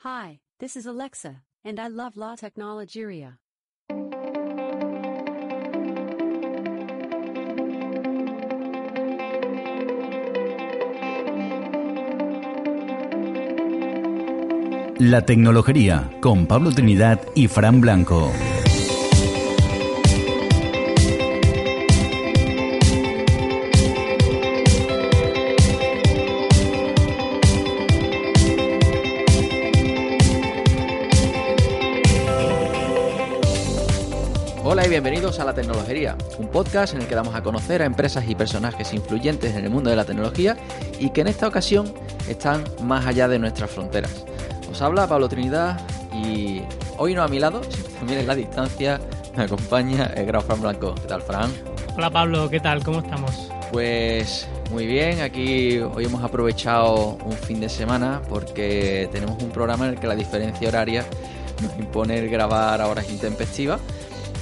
Hi, this is Alexa, and I love La Tecnología. La Tecnología con Pablo Trinidad y Fran Blanco. Bienvenidos a La Tecnología, un podcast en el que damos a conocer a empresas y personajes influyentes en el mundo de la tecnología y que en esta ocasión están más allá de nuestras fronteras. Os habla Pablo Trinidad y hoy no a mi lado, sino también en la distancia me acompaña el gran Fran Blanco. ¿Qué tal, Fran? Hola Pablo, ¿qué tal? ¿Cómo estamos? Pues muy bien, aquí hoy hemos aprovechado un fin de semana porque tenemos un programa en el que la diferencia horaria nos impone el grabar a horas intempestivas.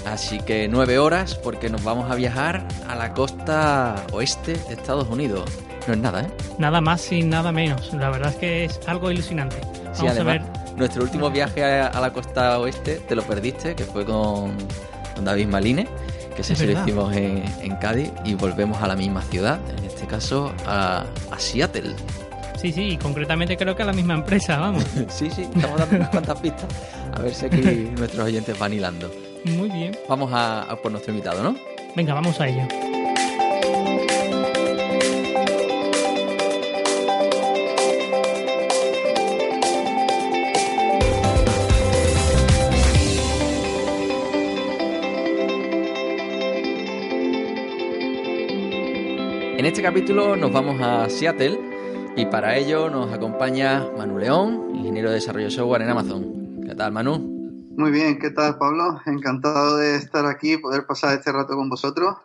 Así que nueve horas porque nos vamos a viajar a la costa oeste de Estados Unidos. No es nada, ¿eh? Nada más y nada menos. La verdad es que es algo ilusionante. Vamos Sí, a además, ver. nuestro último viaje a, a la costa oeste te lo perdiste, que fue con, con David Maline, que ese Es sí lo hicimos en, en Cádiz y volvemos a la misma ciudad, en este caso a, a Seattle. Sí, sí, y concretamente creo que a la misma empresa, vamos. Sí, sí, estamos dando unas cuantas pistas. A ver si aquí nuestros oyentes van hilando. Muy bien. Vamos a, a por nuestro invitado, ¿no? Venga, vamos a ello. En este capítulo nos vamos a Seattle y para ello nos acompaña Manu León, ingeniero de desarrollo de software en Amazon. ¿Qué tal, Manu? Muy bien, ¿qué tal Pablo? Encantado de estar aquí poder pasar este rato con vosotros.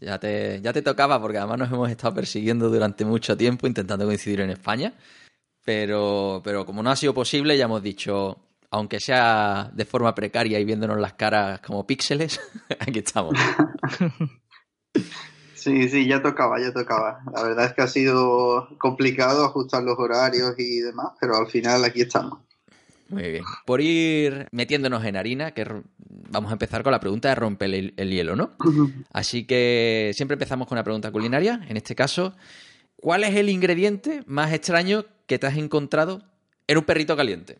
Ya te, ya te tocaba porque además nos hemos estado persiguiendo durante mucho tiempo intentando coincidir en España. Pero, pero como no ha sido posible, ya hemos dicho, aunque sea de forma precaria y viéndonos las caras como píxeles, aquí estamos. Sí, sí, ya tocaba, ya tocaba. La verdad es que ha sido complicado ajustar los horarios y demás, pero al final aquí estamos. Muy bien. Por ir metiéndonos en harina, que vamos a empezar con la pregunta de romper el, el hielo, ¿no? Así que siempre empezamos con una pregunta culinaria. En este caso, ¿cuál es el ingrediente más extraño que te has encontrado en un perrito caliente?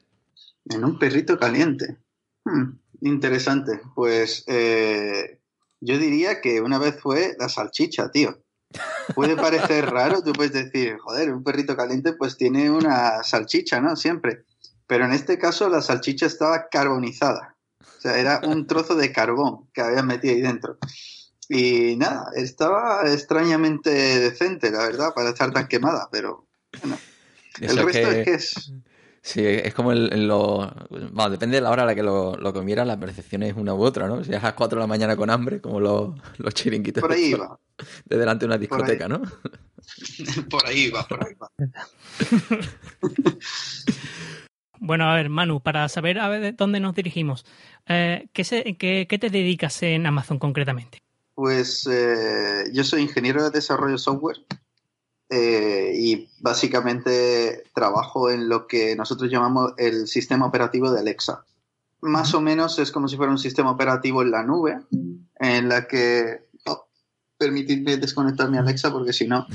En un perrito caliente. Hmm, interesante. Pues eh, yo diría que una vez fue la salchicha, tío. Puede parecer raro, tú puedes decir, joder, un perrito caliente pues tiene una salchicha, ¿no? Siempre. Pero en este caso la salchicha estaba carbonizada. O sea, era un trozo de carbón que habían metido ahí dentro. Y nada, estaba extrañamente decente, la verdad, para estar tan quemada, pero bueno. El Eso resto es que es... Sí, es como el, el lo... Bueno, depende de la hora a la que lo, lo comieras, la percepción es una u otra, ¿no? Si es a las 4 de la mañana con hambre, como los, los chiringuitos Por ahí va. de delante de una Por discoteca, ¿no? Por ahí va, por ahí va. Bueno, a ver, Manu, para saber a ver de dónde nos dirigimos, eh, ¿qué, se- qué- qué te dedicas en Amazon concretamente? Pues eh, yo soy ingeniero de desarrollo software eh, y básicamente trabajo en lo que nosotros llamamos el sistema operativo de Alexa. Más o menos es como si fuera un sistema operativo en la nube, en la que... oh, permitidme desconectar mi Alexa porque si no,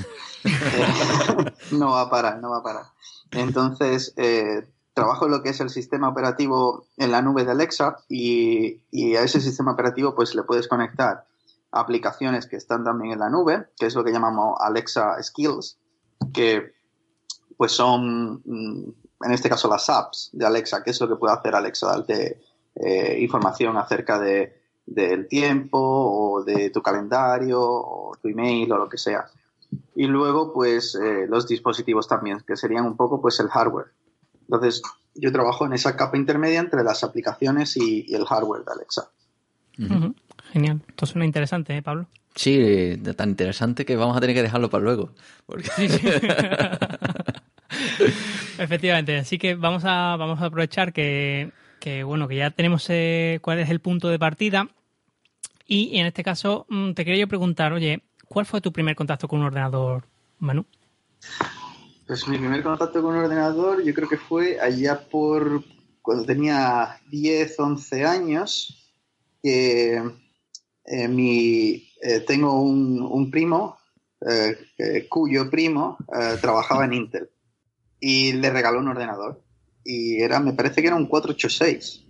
no va a parar, no va a parar. Entonces, eh, trabajo lo que es el sistema operativo en la nube de Alexa y, y a ese sistema operativo pues le puedes conectar aplicaciones que están también en la nube, que es lo que llamamos Alexa Skills, que pues son, mm, en este caso, las apps de Alexa, que es lo que puede hacer Alexa, darte eh, información acerca de, del tiempo o de tu calendario o tu email o lo que sea. Y luego, pues, eh, los dispositivos también, que serían un poco, pues, el hardware. Entonces, yo trabajo en esa capa intermedia entre las aplicaciones y, y el hardware de Alexa. Genial. Esto suena interesante, ¿eh, Pablo? Sí, tan interesante que vamos a tener que dejarlo para luego. Porque... Sí, sí. Efectivamente, así que vamos a, vamos a aprovechar que, que, bueno, que ya tenemos eh, cuál es el punto de partida. Y en este caso, mm, te quería yo preguntar, oye, ¿cuál fue tu primer contacto con un ordenador, Manu? Pues mi primer contacto con un ordenador yo creo que fue allá por cuando tenía 10, 11 años, que eh, mi, eh, tengo un, un primo eh, cuyo primo trabajaba en Intel y le regaló un ordenador y era, me parece que era un 486.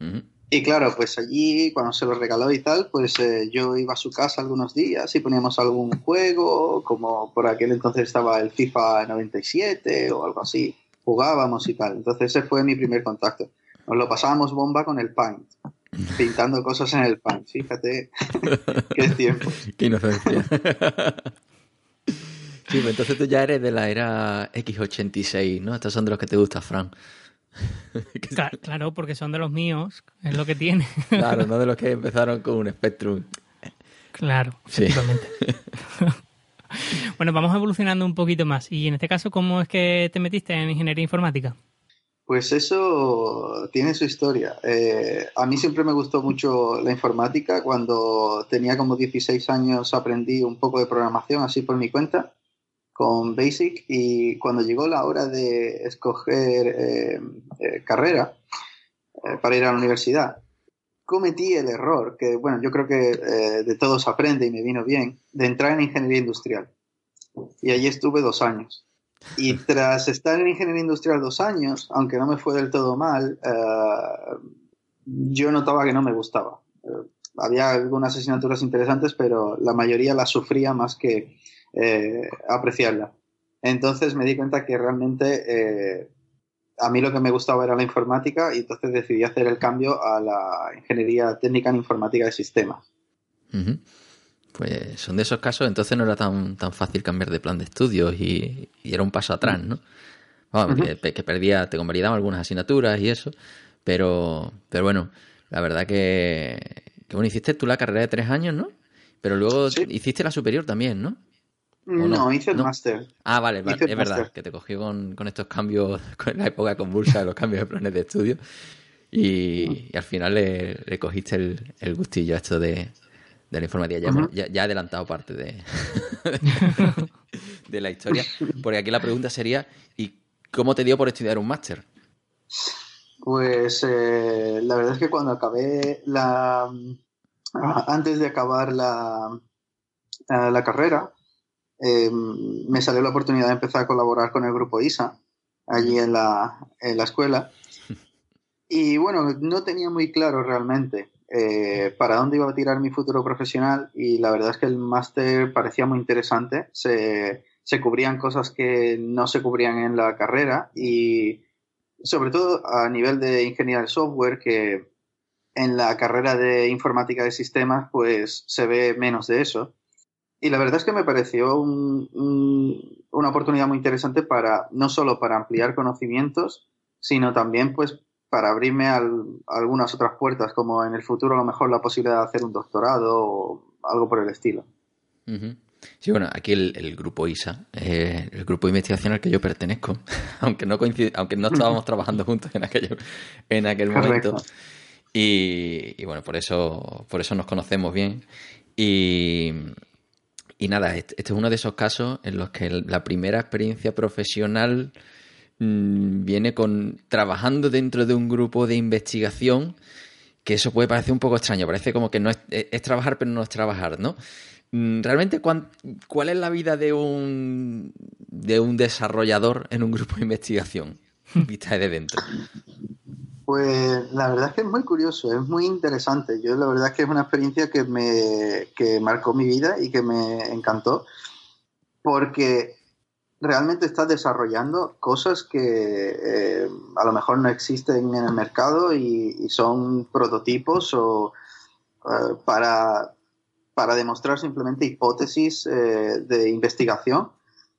Ujú. Y claro, pues allí cuando se lo regaló y tal, pues eh, yo iba a su casa algunos días y poníamos algún juego, como por aquel entonces estaba el FIFA 97 o algo así, jugábamos y tal. Entonces ese fue mi primer contacto. Nos lo pasábamos bomba con el Paint, pintando cosas en el Paint, fíjate qué tiempo. Qué inocencia. Sí, pues entonces tú ya eres de la era X86, ¿no? Estos son de los que te gusta, Fran. Cla- Claro, porque son de los míos, es lo que tiene. Claro, no de los que empezaron con un Spectrum. Claro, Sí. bueno, vamos evolucionando un poquito más. Y en este caso, ¿cómo es que te metiste en ingeniería informática? Pues eso tiene su historia. Eh, a mí siempre me gustó mucho la informática. Cuando tenía como 16 años aprendí un poco de programación así por mi cuenta con Basic y cuando llegó la hora de escoger eh, eh, carrera eh, para ir a la universidad, cometí el error, que bueno, yo creo que eh, de todo se aprende y me vino bien, de entrar en ingeniería industrial. Y allí estuve dos años. Y tras estar en ingeniería industrial dos años, aunque no me fue del todo mal, eh, yo notaba que no me gustaba. Eh, había algunas asignaturas interesantes, pero la mayoría las sufría más que eh, apreciarla. Entonces me di cuenta que realmente eh, a mí lo que me gustaba era la informática y entonces decidí hacer el cambio a la ingeniería técnica en informática de sistemas. Pues son de esos casos, entonces no era tan, tan fácil cambiar de plan de estudios y, y era un paso atrás, ¿no? Ujú. que, que perdía, te convalidaban algunas asignaturas y eso, pero, pero bueno, la verdad que, que bueno, hiciste tú la carrera de tres años, ¿no? Pero luego Sí. hiciste la superior también, ¿no? No, no? hice el No. máster. Ah, vale, el es verdad, que te cogió con, con estos cambios, con la época convulsa de los cambios de planes de estudio y, y al final le, le cogiste el, el gustillo a esto de, de la informática. Ya, hemos- ya, adelantado parte de, de la historia, porque aquí la pregunta sería, ¿y cómo te dio por estudiar un máster? Pues eh, la verdad es que cuando acabé la... ah, Antes de acabar la, ah, la carrera, eh, me salió la oportunidad de empezar a colaborar con el grupo ISA, allí en la, en la escuela. Y bueno, no tenía muy claro realmente eh, para dónde iba a tirar mi futuro profesional y la verdad es que el máster parecía muy interesante. Se, se cubrían cosas que no se cubrían en la carrera y sobre todo a nivel de ingeniería del software, que en la carrera de informática de sistemas pues se ve menos de eso. Y la verdad es que me pareció un- un- una oportunidad muy interesante para, no solo para ampliar conocimientos, sino también pues para abrirme al- a algunas otras puertas, como en el futuro a lo mejor la posibilidad de hacer un doctorado o algo por el estilo. Sí, bueno, aquí el, el grupo ISA, eh, el grupo de investigación al que yo pertenezco, aunque no coincide, aunque no estábamos trabajando juntos en aquello, en aquel Correcto. momento. Y, y bueno, por eso, por eso nos conocemos bien. Y, y nada, este, es uno de esos casos en los que la primera experiencia profesional mm, viene con trabajando dentro de un grupo de investigación, que eso puede parecer un poco extraño, parece como que no es, es- es trabajar pero no es trabajar, ¿no? Mm, Realmente, ¿cuán- ¿cuál es la vida de un de un desarrollador en un grupo de investigación? Vista de dentro. Pues la verdad es que es muy curioso, es muy interesante. Yo la verdad es que es una experiencia que me que marcó mi vida y que me encantó porque realmente estás desarrollando cosas que eh, a lo mejor no existen en el mercado y, son prototipos o eh, para, para demostrar simplemente hipótesis eh, de investigación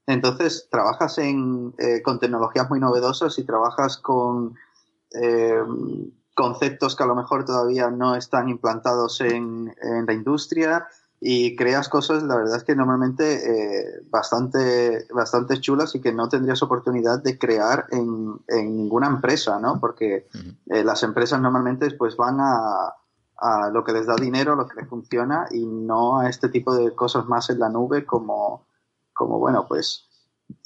Entonces, trabajas en, eh, con tecnologías muy novedosas y trabajas con eh, conceptos que a lo mejor todavía no están implantados en, en la industria y creas cosas, la verdad es que normalmente eh, bastante, bastante chulas y que no tendrías oportunidad de crear en, en ninguna empresa, ¿no? Porque eh, las empresas normalmente pues van a, a lo que les da dinero, lo que les funciona y no a este tipo de cosas más en la nube como, como bueno, pues,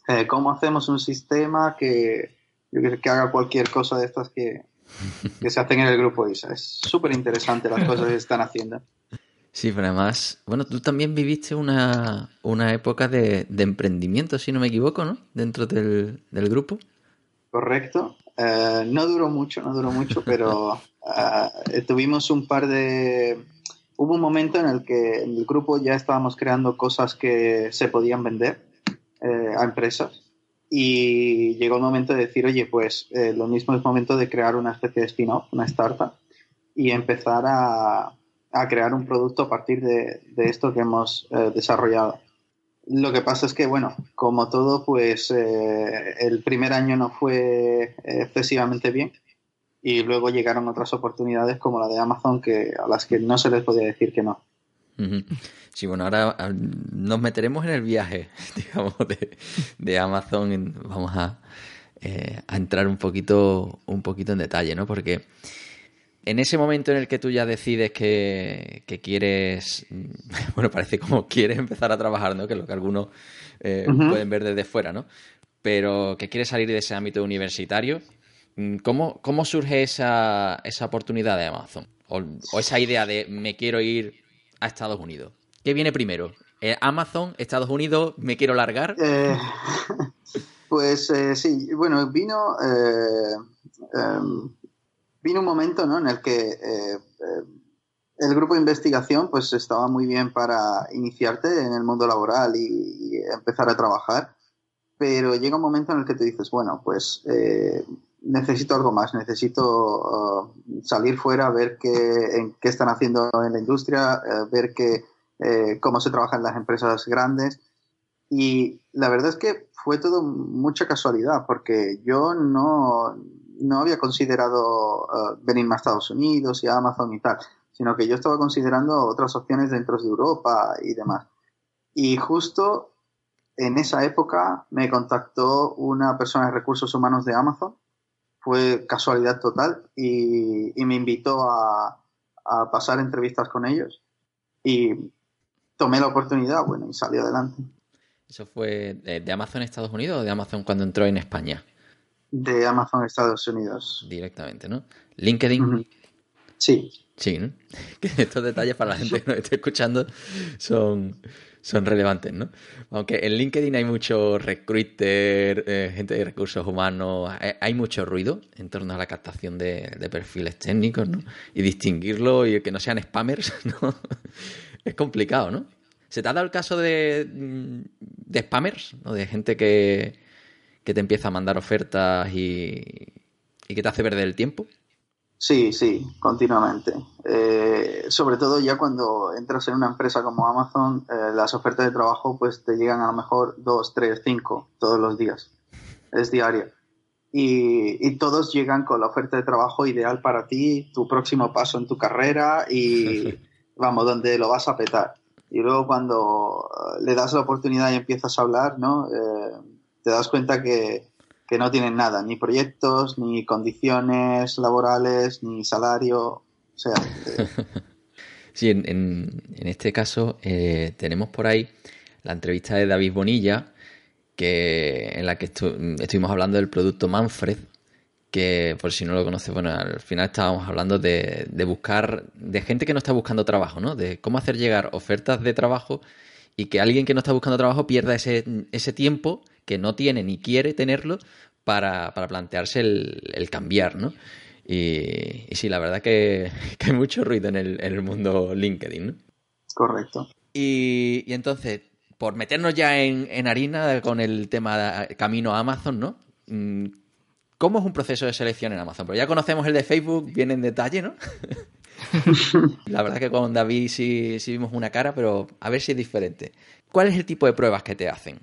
eh, ¿cómo hacemos un sistema que, que haga cualquier cosa de estas que, que se hacen en el grupo ISA? Es súper interesante las cosas que están haciendo. Sí, pero además, bueno, tú también viviste una, una época de, de emprendimiento, si no me equivoco, ¿no? Dentro del, del grupo. Correcto. Eh, no duró mucho, no duró mucho, pero eh, tuvimos un par de... Hubo un momento en el que en el grupo ya estábamos creando cosas que se podían vender eh, a empresas y llegó el momento de decir, oye, pues eh, lo mismo es momento de crear una especie de spin-off, una startup y empezar a, a crear un producto a partir de, de esto que hemos eh, desarrollado. Lo que pasa es que, bueno, como todo, pues eh, el primer año no fue excesivamente bien y luego llegaron otras oportunidades como la de Amazon que a las que no se les podía decir que no. Sí, bueno, ahora ah, nos meteremos en el viaje, digamos, de, de Amazon. Vamos a, eh, a, entrar un poquito, un poquito en detalle, ¿no? Porque en ese momento en el que tú ya decides que, que quieres, bueno, parece como quieres empezar a trabajar, ¿no? Que es lo que algunos eh, uh -huh. pueden ver desde fuera, ¿no? Pero que quieres salir de ese ámbito universitario, ¿cómo, cómo surge esa, esa oportunidad de Amazon? O, o esa idea de me quiero ir a Estados Unidos? ¿Qué viene primero? Eh, ¿Amazon, Estados Unidos, me quiero largar? Eh, pues eh, sí, bueno, vino, um, vino un momento ¿no? en el que el grupo de investigación pues estaba muy bien para iniciarte en el mundo laboral y, empezar a trabajar, pero llega un momento en el que te dices, bueno, pues necesito algo más, necesito uh, salir fuera, ver qué, qué están haciendo en la industria, ver qué, eh, cómo se trabaja en las empresas grandes. Y la verdad es que fue todo mucha casualidad, porque yo no, no había considerado uh, venirme a Estados Unidos y a Amazon y tal, sino que yo estaba considerando otras opciones dentro de Europa y demás. Y justo en esa época me contactó una persona de recursos humanos de Amazon fue casualidad total y, y me invitó a, a, pasar entrevistas con ellos y tomé la oportunidad, bueno, y salí adelante. ¿Eso fue de, de Amazon Estados Unidos o de Amazon cuando entró en España? De Amazon Estados Unidos. Directamente, ¿no? LinkedIn. Uh -huh. Sí. Sí, ¿no? Estos detalles para la gente que nos esté escuchando son, son relevantes, ¿no? Aunque en LinkedIn hay mucho recruiter, eh, gente de recursos humanos, hay, hay, mucho ruido en torno a la captación de, de, perfiles técnicos, ¿no? Y distinguirlo y que no sean spammers, ¿no? Es complicado, ¿no? ¿Se te ha dado el caso de, de spammers, ¿no? De gente que, que te empieza a mandar ofertas y, y que te hace perder el tiempo? Sí, sí, continuamente. Eh, sobre todo ya cuando entras en una empresa como Amazon, eh, las ofertas de trabajo pues te llegan a lo mejor dos, tres, cinco todos los días. Es diario. Y, y, todos llegan con la oferta de trabajo ideal para ti, tu próximo paso en tu carrera y vamos, donde lo vas a petar. Y luego cuando le das la oportunidad y empiezas a hablar, ¿no? Eh, te das cuenta que, que no tienen nada, ni proyectos, ni condiciones laborales, ni salario. O sea. Eh... Sí, en, en, en, este caso eh, tenemos por ahí la entrevista de David Bonilla, que, en la que estu estuvimos hablando del producto Manfred, que por si no lo conoces, bueno, al final estábamos hablando de, de buscar, de gente que no está buscando trabajo, ¿no? De cómo hacer llegar ofertas de trabajo y que alguien que no está buscando trabajo pierda ese, ese tiempo que no tiene ni quiere tenerlo para, para plantearse el, el, cambiar, ¿no? Y, y, sí, la verdad que, que, hay mucho ruido en el, en el mundo LinkedIn, ¿no? Correcto. Y, y entonces, por meternos ya en, en, harina con el tema camino a Amazon, ¿no? ¿Cómo es un proceso de selección en Amazon? Pero ya conocemos el de Facebook bien en detalle, ¿no? la verdad que con David sí, sí vimos una cara, pero a ver si es diferente. ¿Cuál es el tipo de pruebas que te hacen?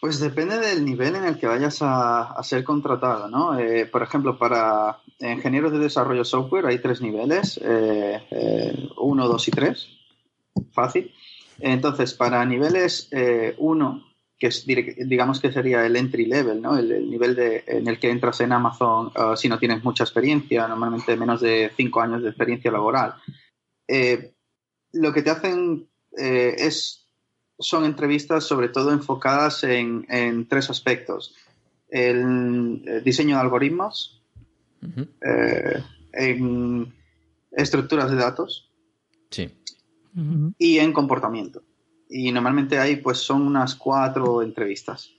Pues depende del nivel en el que vayas a, ser contratado, ¿no? Eh, por ejemplo, para ingenieros de desarrollo software hay tres niveles, eh, eh, uno, dos y tres, fácil. Entonces, para niveles uno, que es, digamos que sería el entry level, ¿no? El, nivel de, en el que entras en Amazon si no tienes mucha experiencia, normalmente menos de cinco años de experiencia laboral. lo que te hacen es son entrevistas sobre todo enfocadas en, tres aspectos. El, eh, diseño de algoritmos, eh, en estructuras de datos y en comportamiento. Y normalmente hay, pues son unas cuatro entrevistas.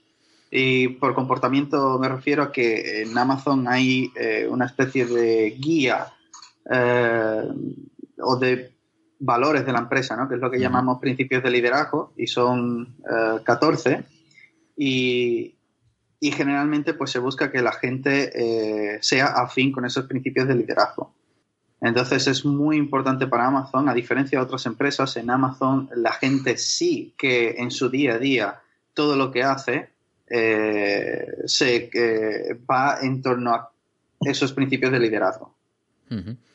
Y por comportamiento me refiero a que en Amazon hay eh, una especie de guía o de valores de la empresa, ¿no? que es lo que llamamos principios de liderazgo, y son 14. Eh, y, y, generalmente pues, se busca que la gente eh, sea afín con esos principios de liderazgo. Entonces es muy importante para Amazon, a diferencia de otras empresas, en Amazon la gente sí que en su día a día todo lo que hace eh, se va en torno a esos principios de liderazgo.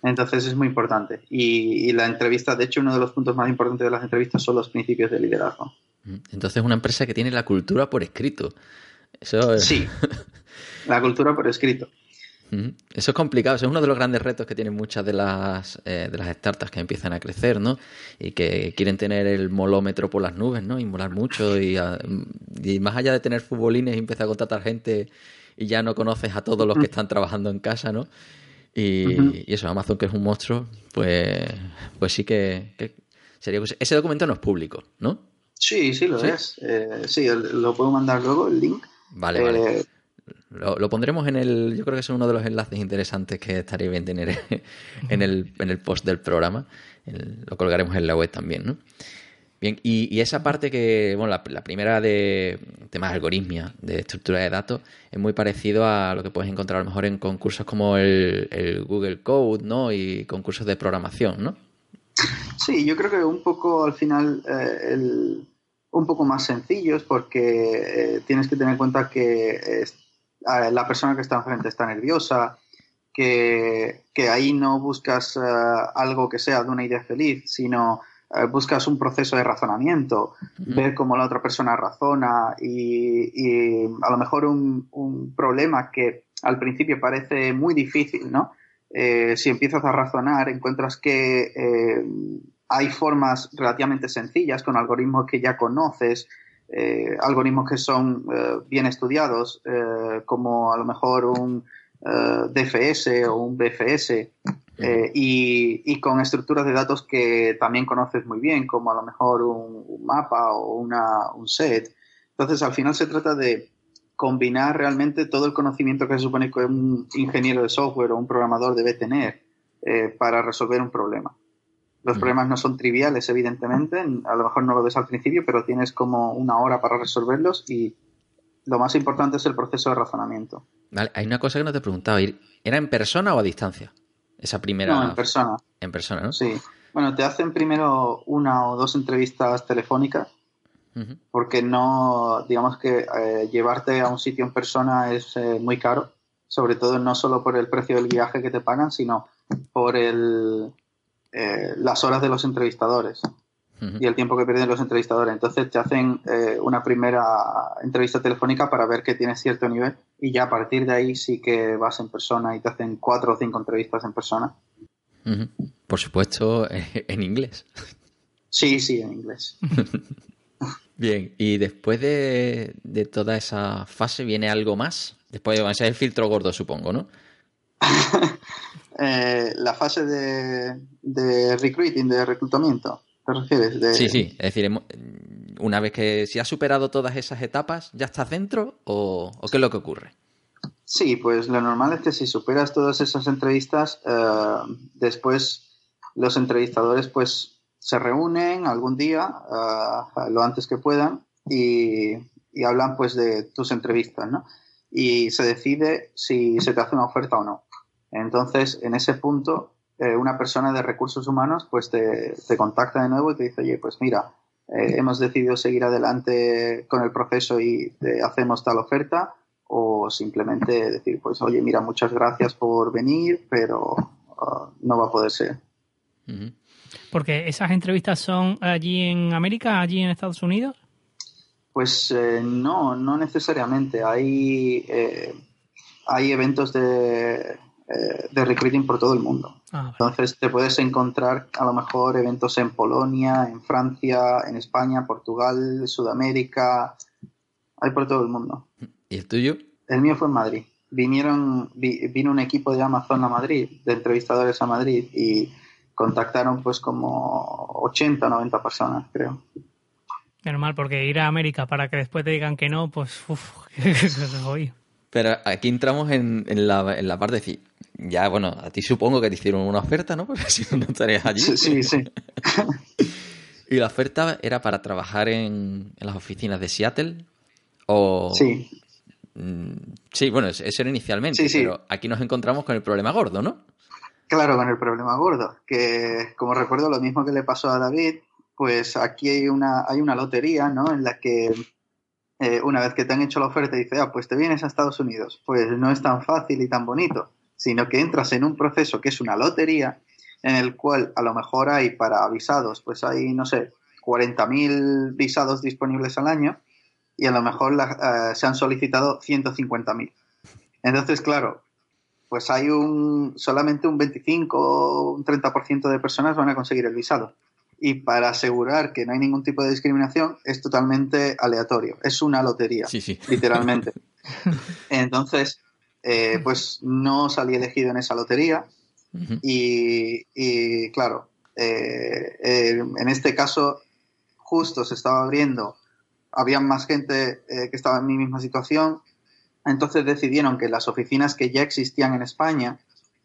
Entonces es muy importante. Y, la entrevista, de hecho, uno de los puntos más importantes de las entrevistas son los principios de liderazgo. Entonces es una empresa que tiene la cultura por escrito. Eso Sí, la cultura por escrito. Eso es complicado, eso es uno de los grandes retos que tienen muchas de las, eh, de las startups que empiezan a crecer, ¿no? Y que quieren tener el molómetro por las nubes, ¿no? Y molar mucho y, y más allá de tener futbolines y empezar a contratar gente y ya no conoces a todos los que están trabajando en casa, ¿no? Y, eso, Amazon, que es un monstruo, pues, pues sí que, sería. Ese documento no es público, ¿no? Sí, sí, lo es. Eh, sí, lo puedo mandar luego, el link. Vale, vale. Eh, lo, pondremos en el. Yo creo que es uno de los enlaces interesantes que estaría bien tener en el, en el post del programa. lo colgaremos en la web también, ¿no? Bien, y, esa parte que, bueno, la, primera de temas algoritmia, de estructura de datos, es muy parecido a lo que puedes encontrar a lo mejor en concursos como el, Google Code, ¿no? Y concursos de programación, ¿no? Sí, yo creo que un poco al final eh, un poco más sencillos porque eh, tienes que tener en cuenta que la persona que está enfrente está nerviosa, que, que ahí no buscas eh, algo que sea de una idea feliz, sino eh, buscas un proceso de razonamiento, ver cómo la otra persona razona y, a lo mejor un, problema que al principio parece muy difícil, ¿no? Eh, si empiezas a razonar, encuentras que eh, hay formas relativamente sencillas con algoritmos que ya conoces, algoritmos que son bien estudiados, como a lo mejor un DFS o un BFS, eh, y, con estructuras de datos que también conoces muy bien, como a lo mejor un, mapa o una, un set. Entonces, al final se trata de combinar realmente todo el conocimiento que se supone que un ingeniero de software o un programador debe tener eh, para resolver un problema. Los problemas no son triviales, evidentemente, a lo mejor no lo ves al principio, pero tienes como una hora para resolverlos y lo más importante es el proceso de razonamiento. Vale, hay una cosa que no te he preguntado, ¿era en persona o a distancia? Esa primera. No, en persona. En persona, ¿no? Sí. Bueno, te hacen primero una o dos entrevistas telefónicas, porque no, digamos que eh, llevarte a un sitio en persona es eh, muy caro, sobre todo no solo por el precio del viaje que te pagan, sino por el, eh, las horas de los entrevistadores y el tiempo que pierden los entrevistadores. Entonces te hacen una primera entrevista telefónica para ver que tienes cierto nivel y ya a partir de ahí sí que vas en persona y te hacen cuatro o cinco entrevistas en persona. Por supuesto, en inglés. Sí, sí, en inglés. Bien, y después de, toda esa fase viene algo más. Después va a ser el filtro gordo, supongo, ¿no? Eh, la fase de, de recruiting, de reclutamiento, ¿te refieres? Sí, sí, es decir, una vez que si has superado todas esas etapas, ¿ya estás dentro o, qué es lo que ocurre? Sí, pues lo normal es que si superas todas esas entrevistas, eh, después los entrevistadores pues se reúnen algún día, eh, lo antes que puedan, y, hablan pues de tus entrevistas, ¿no? Y se decide si se te hace una oferta o no. Entonces, en ese punto, eh, una persona de recursos humanos pues te, te contacta de nuevo y te dice, oye, pues mira, eh, hemos decidido seguir adelante con el proceso y eh, hacemos tal oferta o simplemente decir, pues oye, mira, muchas gracias por venir, pero uh, no va a poder ser. Porque esas entrevistas son allí en América, allí en Estados Unidos. Pues eh, no, no necesariamente. Hay, hay eventos de, eh, de recruiting por todo el mundo. Ah, vale. Entonces te puedes encontrar a lo mejor eventos en Polonia, en Francia, en España, Portugal, Sudamérica. Hay por todo el mundo. ¿Y el tuyo? El mío fue en Madrid. Vinieron, vi- vino un equipo de Amazon a Madrid, de entrevistadores a Madrid, y contactaron pues como 80 o 90 personas, creo. Menos mal, porque ir a América para que después te digan que no, pues uff. Pero aquí entramos en, en la, en la parte de decir, ya, bueno, a ti supongo que te hicieron una oferta, ¿no? Porque si no, estarías allí. Sí, sí, sí. ¿Y la oferta era para trabajar en, en las oficinas de Seattle? O... Sí, Mm, Sí, bueno, eso eso era inicialmente, Sí, sí. pero aquí nos encontramos con el problema gordo, ¿no? Claro, con el problema gordo, que como recuerdo lo mismo que le pasó a David, pues aquí hay una, hay una lotería, ¿no? En la que eh, una vez que te han hecho la oferta y dices, ah, pues te vienes a Estados Unidos, pues no es tan fácil y tan bonito, sino que entras en un proceso que es una lotería, en el cual a lo mejor hay para visados, pues hay, no sé, 40.000 visados disponibles al año y a lo mejor eh, se han solicitado 150.000. Entonces, claro, pues hay un solamente un 25 o un 30% de personas van a conseguir el visado. Y para asegurar que no hay ningún tipo de discriminación, es totalmente aleatorio. Es una lotería, Sí, sí. literalmente. Entonces, eh, pues no salí elegido en esa lotería. Y, y, claro, eh, eh, en este caso, justo se estaba abriendo, había más gente eh, que estaba en mi misma situación, entonces decidieron que las oficinas que ya existían en España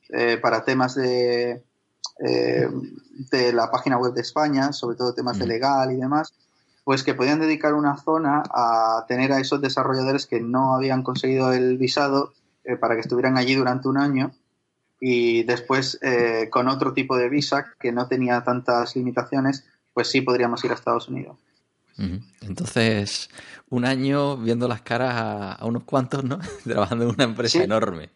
eh, para temas de, eh, de la página web de España, sobre todo temas de Mm. legal y demás, pues que podían dedicar una zona a tener a esos desarrolladores que no habían conseguido el visado eh, para que estuvieran allí durante un año y después eh, con otro tipo de visa que no tenía tantas limitaciones, pues sí podríamos ir a Estados Unidos. Entonces, un año viendo las caras a, a unos cuantos, ¿no? Trabajando en una empresa Sí. enorme.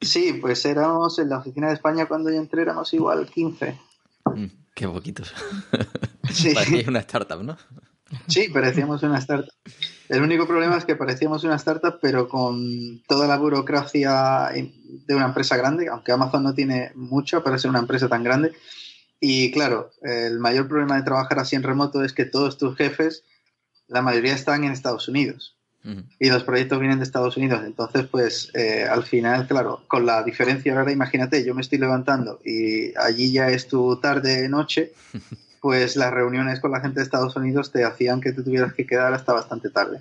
Sí, pues éramos en la oficina de España cuando yo entré, éramos igual 15. Mm, Qué poquitos. Sí. Parecía una startup, ¿no? Sí, parecíamos una startup. El único problema es que parecíamos una startup, pero con toda la burocracia de una empresa grande, aunque Amazon no tiene mucho para ser una empresa tan grande. Y claro, el mayor problema de trabajar así en remoto es que todos tus jefes, la mayoría están en Estados Unidos Y los proyectos vienen de Estados Unidos. Entonces, pues eh, al final, claro, con la diferencia ahora, imagínate, yo me estoy levantando y allí ya es tu tarde, noche, pues las reuniones con la gente de Estados Unidos te hacían que te tuvieras que quedar hasta bastante tarde.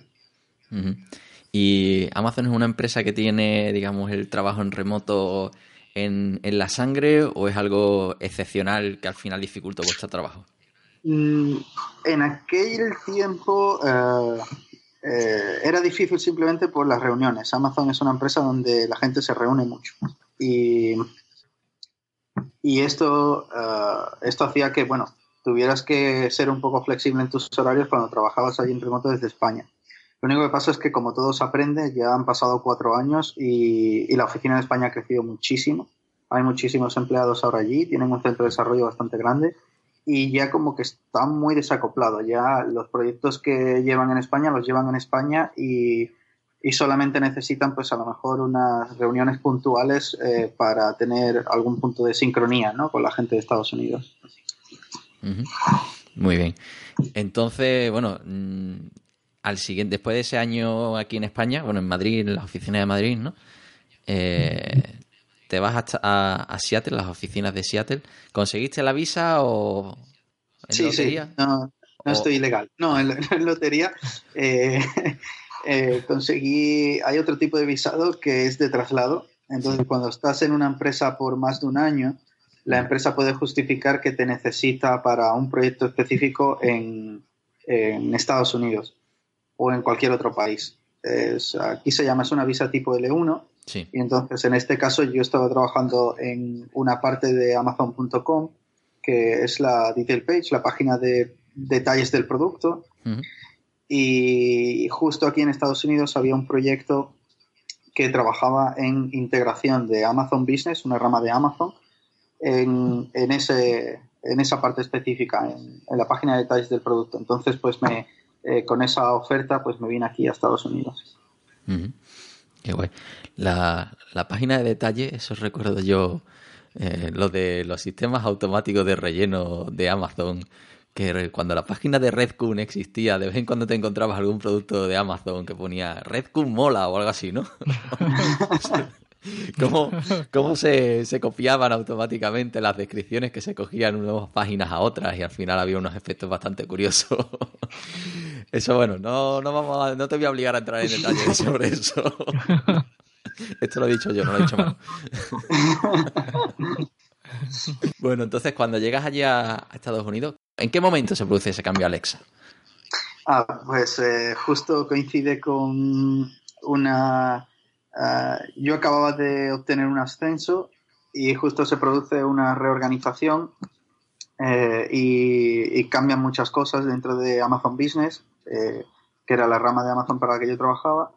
Y Amazon es una empresa que tiene, digamos, el trabajo en remoto en, en la sangre o es algo excepcional que al final dificulta vuestro trabajo? Mm, En aquel tiempo eh, eh, era difícil simplemente por las reuniones. Amazon es una empresa donde la gente se reúne mucho. Y, y esto, eh, esto hacía que, bueno, tuvieras que ser un poco flexible en tus horarios cuando trabajabas allí en remoto desde España. Lo único que pasa es que como todo se aprende, ya han pasado cuatro años y, y la oficina de España ha crecido muchísimo. Hay muchísimos empleados ahora allí, tienen un centro de desarrollo bastante grande y ya como que está muy desacoplado. Ya los proyectos que llevan en España los llevan en España y, y solamente necesitan pues a lo mejor unas reuniones puntuales eh, para tener algún punto de sincronía ¿no? con la gente de Estados Unidos. Muy bien. Entonces, bueno, mm, al siguiente, después de ese año aquí en España, bueno, en Madrid, en las oficinas de Madrid, ¿no? Eh, te vas hasta a, a Seattle, las oficinas de Seattle. ¿Conseguiste la visa o en Sí, lotería? sí, no, no O- estoy ilegal. No, en, lotería eh, eh, conseguí, hay otro tipo de visado que es de traslado. Entonces, cuando estás en una empresa por más de un año, la empresa puede justificar que te necesita para un proyecto específico en, en Estados Unidos o en cualquier otro país. Es- aquí se llama, es una visa tipo L1 Sí. y entonces, en este caso, yo estaba trabajando en una parte de Amazon.com, que es la detail page, la página de, detalles del producto. Y justo aquí en Estados Unidos había un proyecto que trabajaba en integración de Amazon Business, una rama de Amazon, en, en, ese, en esa parte específica, en, en la página de detalles del producto. Entonces, pues me, eh, con esa oferta, pues me vine aquí a Estados Unidos. Ujú. Qué guay. La, la página de detalle, eso recuerdo yo, eh, lo de los sistemas automáticos de relleno de Amazon, que cuando la página de Redcoon existía, de vez en cuando te encontrabas algún producto de Amazon que ponía Redcoon mola o algo así, ¿no? ¿Cómo, cómo se, se copiaban automáticamente las descripciones que se cogían de unas páginas a otras y al final había unos efectos bastante curiosos? Eso, bueno, no, no, vamos a- no te voy a obligar a entrar en detalles sobre eso. Esto lo he dicho yo, no lo he dicho mal. bueno, entonces cuando llegas allí a, a Estados Unidos, ¿en qué momento se produce ese cambio a Alexa? Ah, pues eh, justo coincide con una... ah, yo acababa de obtener un ascenso y justo se produce una reorganización eh, y, y cambian muchas cosas dentro de Amazon Business, eh, que era la rama de Amazon para la que yo trabajaba.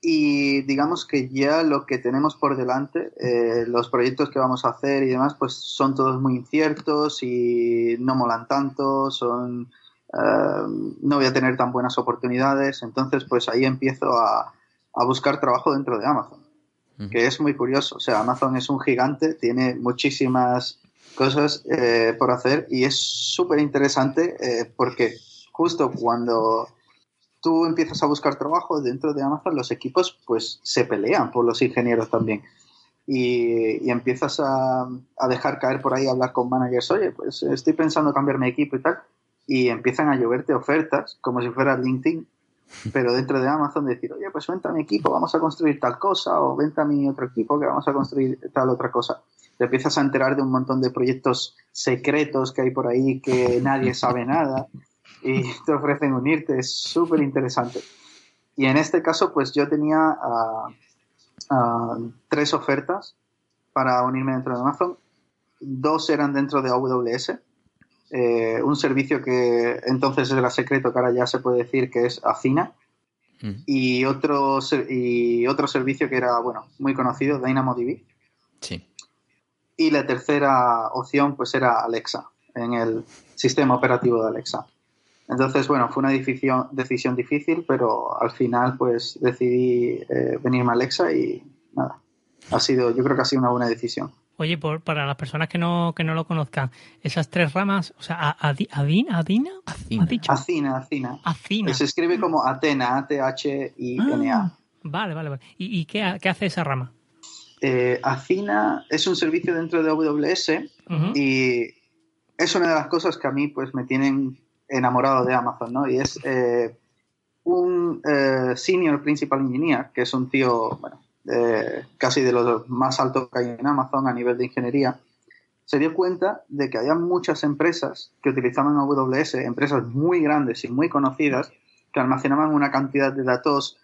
Y digamos que ya lo que tenemos por delante, eh, los proyectos que vamos a hacer y demás, pues son todos muy inciertos y no molan tanto, son eh, no voy a tener tan buenas oportunidades, entonces pues ahí empiezo a, a buscar trabajo dentro de Amazon, que es muy curioso. O sea, Amazon es un gigante, tiene muchísimas cosas eh, por hacer y es súper interesante eh, porque justo cuando tú empiezas a buscar trabajo dentro de Amazon, los equipos pues se pelean por los ingenieros también. Y, y empiezas a, a dejar caer por ahí, a hablar con managers, oye, pues estoy pensando cambiar mi equipo y tal, y empiezan a lloverte ofertas, como si fuera LinkedIn, pero dentro de Amazon decir, oye, pues vente a mi equipo, vamos a construir tal cosa, o vente a mi otro equipo que vamos a construir tal otra cosa. Te empiezas a enterar de un montón de proyectos secretos que hay por ahí que nadie sabe nada y te ofrecen unirte, es súper interesante. Y en este caso, pues yo tenía ah, ah, tres ofertas para unirme dentro de Amazon. Dos eran dentro de AWS, eh, un servicio que entonces era secreto, que ahora ya se puede decir que es Acina, Ujú. y otro, y otro servicio que era, bueno, muy conocido, DynamoDB. Sí. Y la tercera opción, pues era Alexa, en el sistema operativo de Alexa. Entonces, bueno, fue una decisión, decisión difícil, pero al final, pues decidí eh, venirme a Alexa y nada. Ha sido, yo creo que ha sido una buena decisión. Oye, por, para las personas que no, que no lo conozcan, esas tres ramas, o sea, a- Adina, Adina, Acina. ¿has dicho? Acina, Acina. Acina. Se escribe como Atena, A-T-H-I-N-A. Ah, vale, vale, vale. ¿Y, y qué, ha- qué hace esa rama? Eh, Acina es un servicio dentro de AWS y es una de las cosas que a mí pues me tienen enamorado de Amazon, ¿no? Y es eh, un eh, senior principal engineer, que es un tío, bueno, eh, casi de los más altos que hay en Amazon a nivel de ingeniería, se dio cuenta de que había muchas empresas que utilizaban AWS, empresas muy grandes y muy conocidas, que almacenaban una cantidad de datos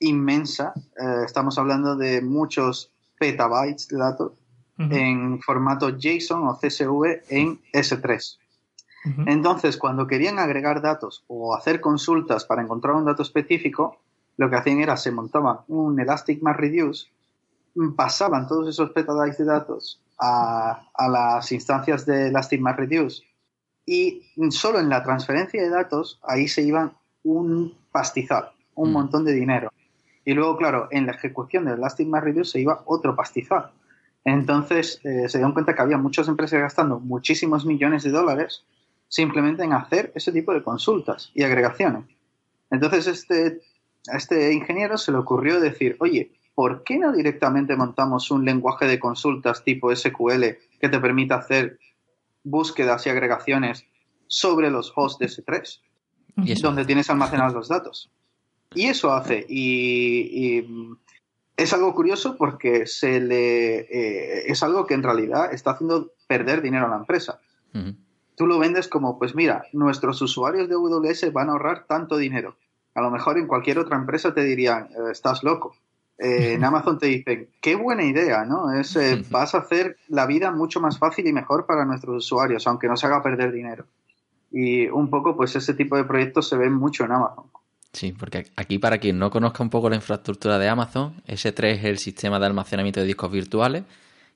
inmensa. Eh, estamos hablando de muchos petabytes de datos en formato JSON o CSV en S3. Ujú. Entonces, cuando querían agregar datos o hacer consultas para encontrar un dato específico, lo que hacían era se montaban un Elastic MapReduce, pasaban todos esos petabytes de datos a, a las instancias de Elastic MapReduce y solo en la transferencia de datos ahí se iban un pastizal, un Mm. montón de dinero. Y luego, claro, en la ejecución del Elastic MapReduce se iba otro pastizal. Entonces eh, se dieron cuenta que había muchas empresas gastando muchísimos millones de dólares simplemente en hacer ese tipo de consultas y agregaciones. Entonces este, a este ingeniero se le ocurrió decir, oye, ¿por qué no directamente montamos un lenguaje de consultas tipo SQL que te permita hacer búsquedas y agregaciones sobre los hosts de S3, Y eso. donde tienes almacenados los datos? Y eso hace, y, y es algo curioso porque se le, eh, es algo que en realidad está haciendo perder dinero a la empresa. Tú lo vendes como, pues mira, nuestros usuarios de AWS van a ahorrar tanto dinero. A lo mejor en cualquier otra empresa te dirían, eh, estás loco. Eh, en Amazon te dicen, qué buena idea, ¿no? Es, eh, vas a hacer la vida mucho más fácil y mejor para nuestros usuarios, aunque nos haga perder dinero. Y un poco, pues ese tipo de proyectos se ven mucho en Amazon. Sí, porque aquí para quien no conozca un poco la infraestructura de Amazon, S3 es el sistema de almacenamiento de discos virtuales,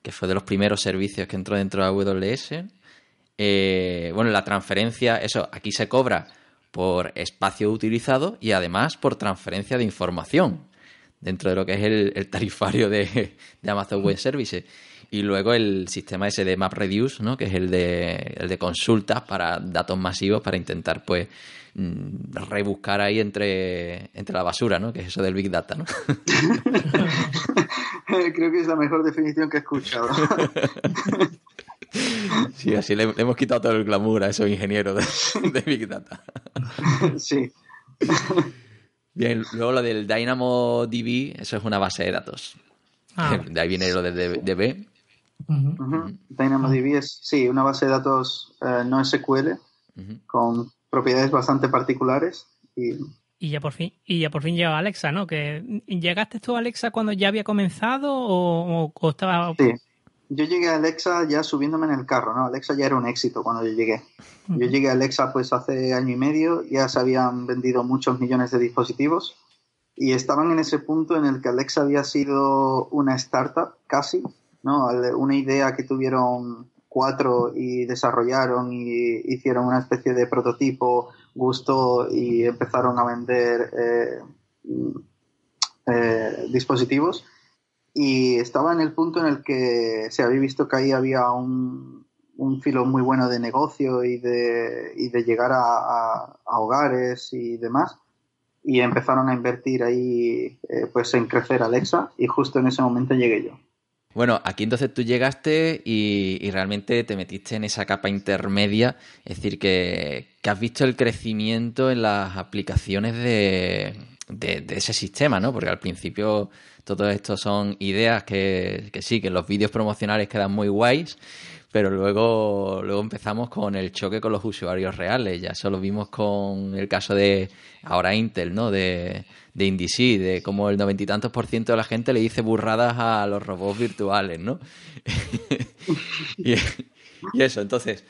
que fue de los primeros servicios que entró dentro de AWS. Eh, bueno, la transferencia, eso, aquí se cobra por espacio utilizado y además por transferencia de información dentro de lo que es el, tarifario de, Amazon Web Services. Y luego el sistema ese de MapReduce, ¿no? que es el de, el de consultas para datos masivos para intentar pues mm, rebuscar ahí entre, entre la basura, ¿no? que es eso del Big Data. ¿no? Creo que es la mejor definición que he escuchado. Sí, así le, hemos quitado todo el glamour a esos ingenieros de, de Big Data. Sí. Bien, luego lo del DynamoDB, eso es una base de datos. Ah. De ahí viene lo del DB. DynamoDB es, sí, una base de datos eh, no SQL con propiedades bastante particulares y... Y ya por fin, y ya por fin llega Alexa, ¿no? Que llegaste tú a Alexa cuando ya había comenzado o, o estaba sí yo llegué a Alexa ya subiéndome en el carro, ¿no? Alexa ya era un éxito cuando yo llegué. Yo llegué a Alexa pues hace año y medio, ya se habían vendido muchos millones de dispositivos y estaban en ese punto en el que Alexa había sido una startup casi, ¿no? Una idea que tuvieron cuatro y desarrollaron y hicieron una especie de prototipo, gustó y empezaron a vender eh, eh, dispositivos y estaba en el punto en el que se había visto que ahí había un, un filo muy bueno de negocio y de, y de llegar a, hogares y demás. Y empezaron a invertir ahí eh, pues en crecer Alexa y justo en ese momento llegué yo. Bueno, aquí entonces tú llegaste y, realmente te metiste en esa capa intermedia, es decir, que, que has visto el crecimiento en las aplicaciones de, de, ese sistema, ¿no? Porque al principio todo esto son ideas que, que sí, que los vídeos promocionales quedan muy guays, pero luego, luego empezamos con el choque con los usuarios reales. Ya eso lo vimos con el caso de ahora Intel, ¿no? De, de IndieC, de cómo el noventa y tantos por ciento de la gente le dice burradas a los robots virtuales, ¿no? y, eso, entonces,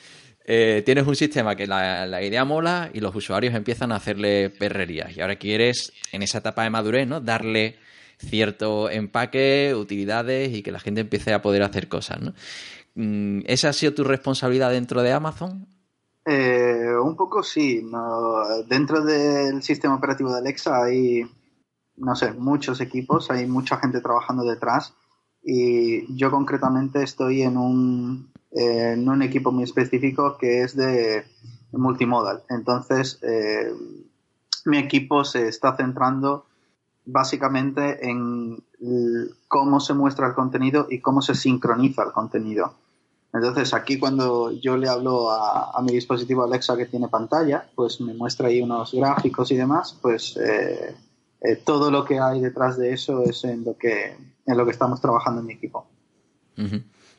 eh, tienes un sistema que la, idea mola y los usuarios empiezan a hacerle perrerías. Y ahora quieres, en esa etapa de madurez, ¿no? Darle cierto empaque, utilidades y que la gente empiece a poder hacer cosas, ¿no? Mm, ¿Esa ha sido tu responsabilidad dentro de Amazon? Eh, un poco sí. Dentro del sistema operativo de Alexa hay, no sé, muchos equipos, hay mucha gente trabajando detrás y yo concretamente estoy en un, en un equipo muy específico que es de multimodal. Entonces, eh, mi equipo se está centrando básicamente en cómo se muestra el contenido y cómo se sincroniza el contenido. Entonces, aquí cuando yo le hablo a, mi dispositivo Alexa que tiene pantalla, pues me muestra ahí unos gráficos y demás, pues eh, eh, todo lo que hay detrás de eso es en lo que, en lo que estamos trabajando en mi equipo.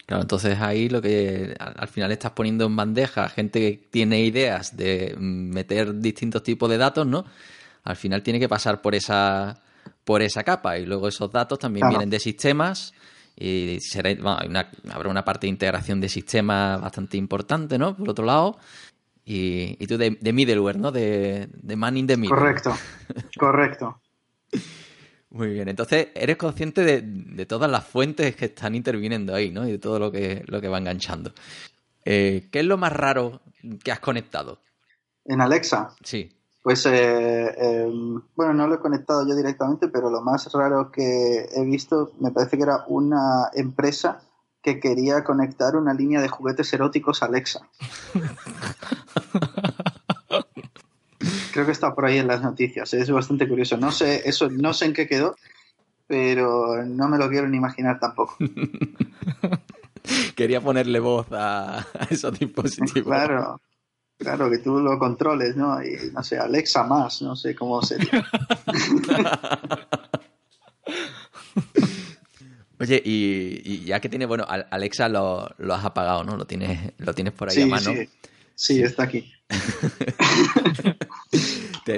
Claro, entonces ahí lo que al final estás poniendo en bandeja gente que tiene ideas de meter distintos tipos de datos, ¿no? Al final tiene que pasar por esa por esa capa y luego esos datos también vienen de sistemas y será, habrá una parte de integración de sistemas bastante importante, ¿no? Por otro lado, y, y tú de, middleware, ¿no? De, de man in the middle. Correcto, correcto. Muy bien, entonces eres consciente de, todas las fuentes que están interviniendo ahí, ¿no? Y de todo lo que, lo que va enganchando. Eh, ¿Qué es lo más raro que has conectado? En Alexa. Sí. Pues, eh, em, bueno, no lo he conectado yo directamente, pero lo más raro que he visto me parece que era una empresa que quería conectar una línea de juguetes eróticos a Alexa. Creo que está por ahí en las noticias. Es bastante curioso. No sé, eso no sé en qué quedó, pero no me lo quiero ni imaginar tampoco. Quería ponerle voz a, esos dispositivos. Claro, claro, que tú lo controles, ¿no? Y no sé, Alexa más, no sé cómo sería. Oye, y, ya que tiene, bueno, Alexa lo, lo, has apagado, ¿no? Lo tienes, lo tienes por ahí a mano. Sí, sí, está aquí.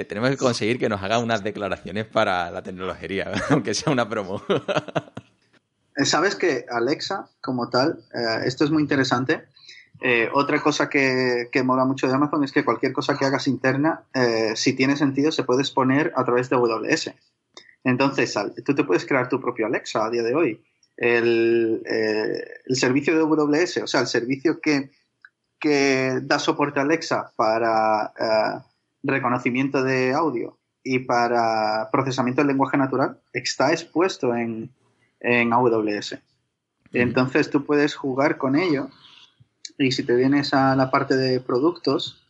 tenemos que conseguir que nos haga unas declaraciones para la tecnología, aunque sea una promo. Eh, Sabes que Alexa, como tal, eh, esto es muy interesante. Eh, otra cosa que, que mola mucho de Amazon es que cualquier cosa que hagas interna, eh, si tiene sentido, se puede exponer a través de AWS. Entonces, tú te puedes crear tu propio Alexa a día de hoy. El, el servicio de AWS, o sea, el servicio que, que da soporte a Alexa para eh, reconocimiento de audio y para procesamiento del lenguaje natural, está expuesto en, en AWS. Entonces tú puedes jugar con ello y si te vienes a la parte de productos,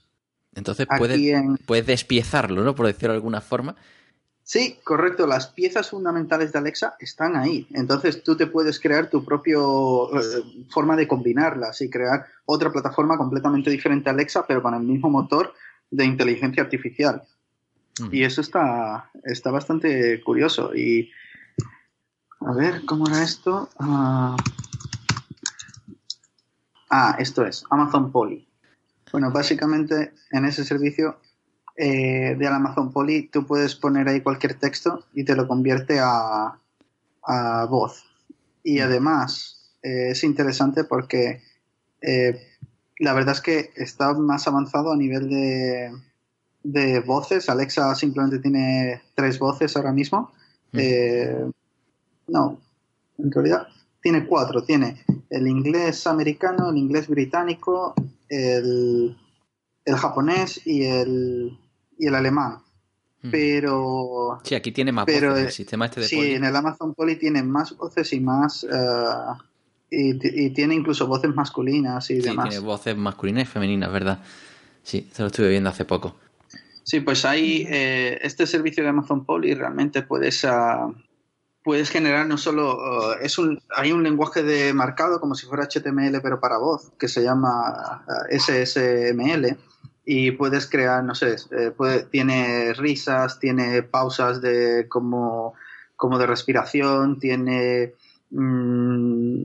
Entonces puedes, en, puedes despiezarlo, ¿no? Por decirlo de alguna forma. Sí, correcto. Las piezas fundamentales de Alexa están ahí. Entonces tú te puedes crear tu propio eh, forma de combinarlas y crear otra plataforma completamente diferente a Alexa, pero con el mismo motor de inteligencia artificial. Mm. Y eso está, está bastante curioso. Y a ver, ¿cómo era esto? Ah, ah, esto es Amazon Poly. Bueno, básicamente en ese servicio eh, de Amazon Poly tú puedes poner ahí cualquier texto y te lo convierte a, a voz. Y además eh, es interesante porque eh, la verdad es que está más avanzado a nivel de, de voces. Alexa simplemente tiene tres voces ahora mismo. Mm. Eh, no, en realidad tiene cuatro. Tiene el inglés americano, el inglés británico, el, el japonés y el, y el alemán. Mm. Pero Sí, aquí tiene más pero, voces. El sistema este de sí, en el Amazon Poly tiene más voces y más... eh, y, y tiene incluso voces masculinas y Sí, demás. tiene voces masculinas y femeninas, ¿verdad? Sí, se lo estuve viendo hace poco. Sí, pues ahí eh, este servicio de Amazon Poly realmente puedes, ah, puedes generar no solo, ah, es un, hay un lenguaje de marcado como si fuera HTML pero para voz que se llama ah, SSML y puedes crear, no sé, eh, tiene risas, tiene pausas de como, como de respiración, tiene mm,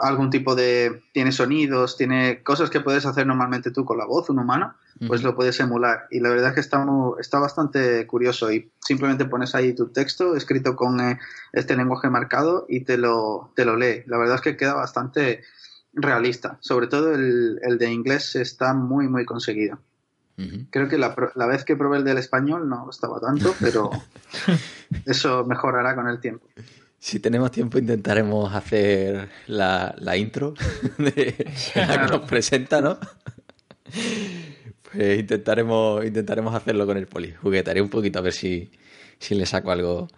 algún tipo de, tiene sonidos, tiene cosas que puedes hacer normalmente tú con la voz, un humano pues lo puedes emular. Y la verdad es que está, está bastante curioso. Y simplemente pones ahí tu texto escrito con eh, este lenguaje marcado y te lo, te lo lee. La verdad es que queda bastante realista. Sobre todo el, el de inglés está muy, muy conseguido. Creo que la, la vez que probé el del español no estaba tanto, pero eso mejorará con el tiempo. Si tenemos tiempo intentaremos hacer la, la intro de la que nos presenta, ¿no? Pues intentaremos, intentaremos hacerlo con el poli. Juguetaré un poquito a ver si, si le saco algo,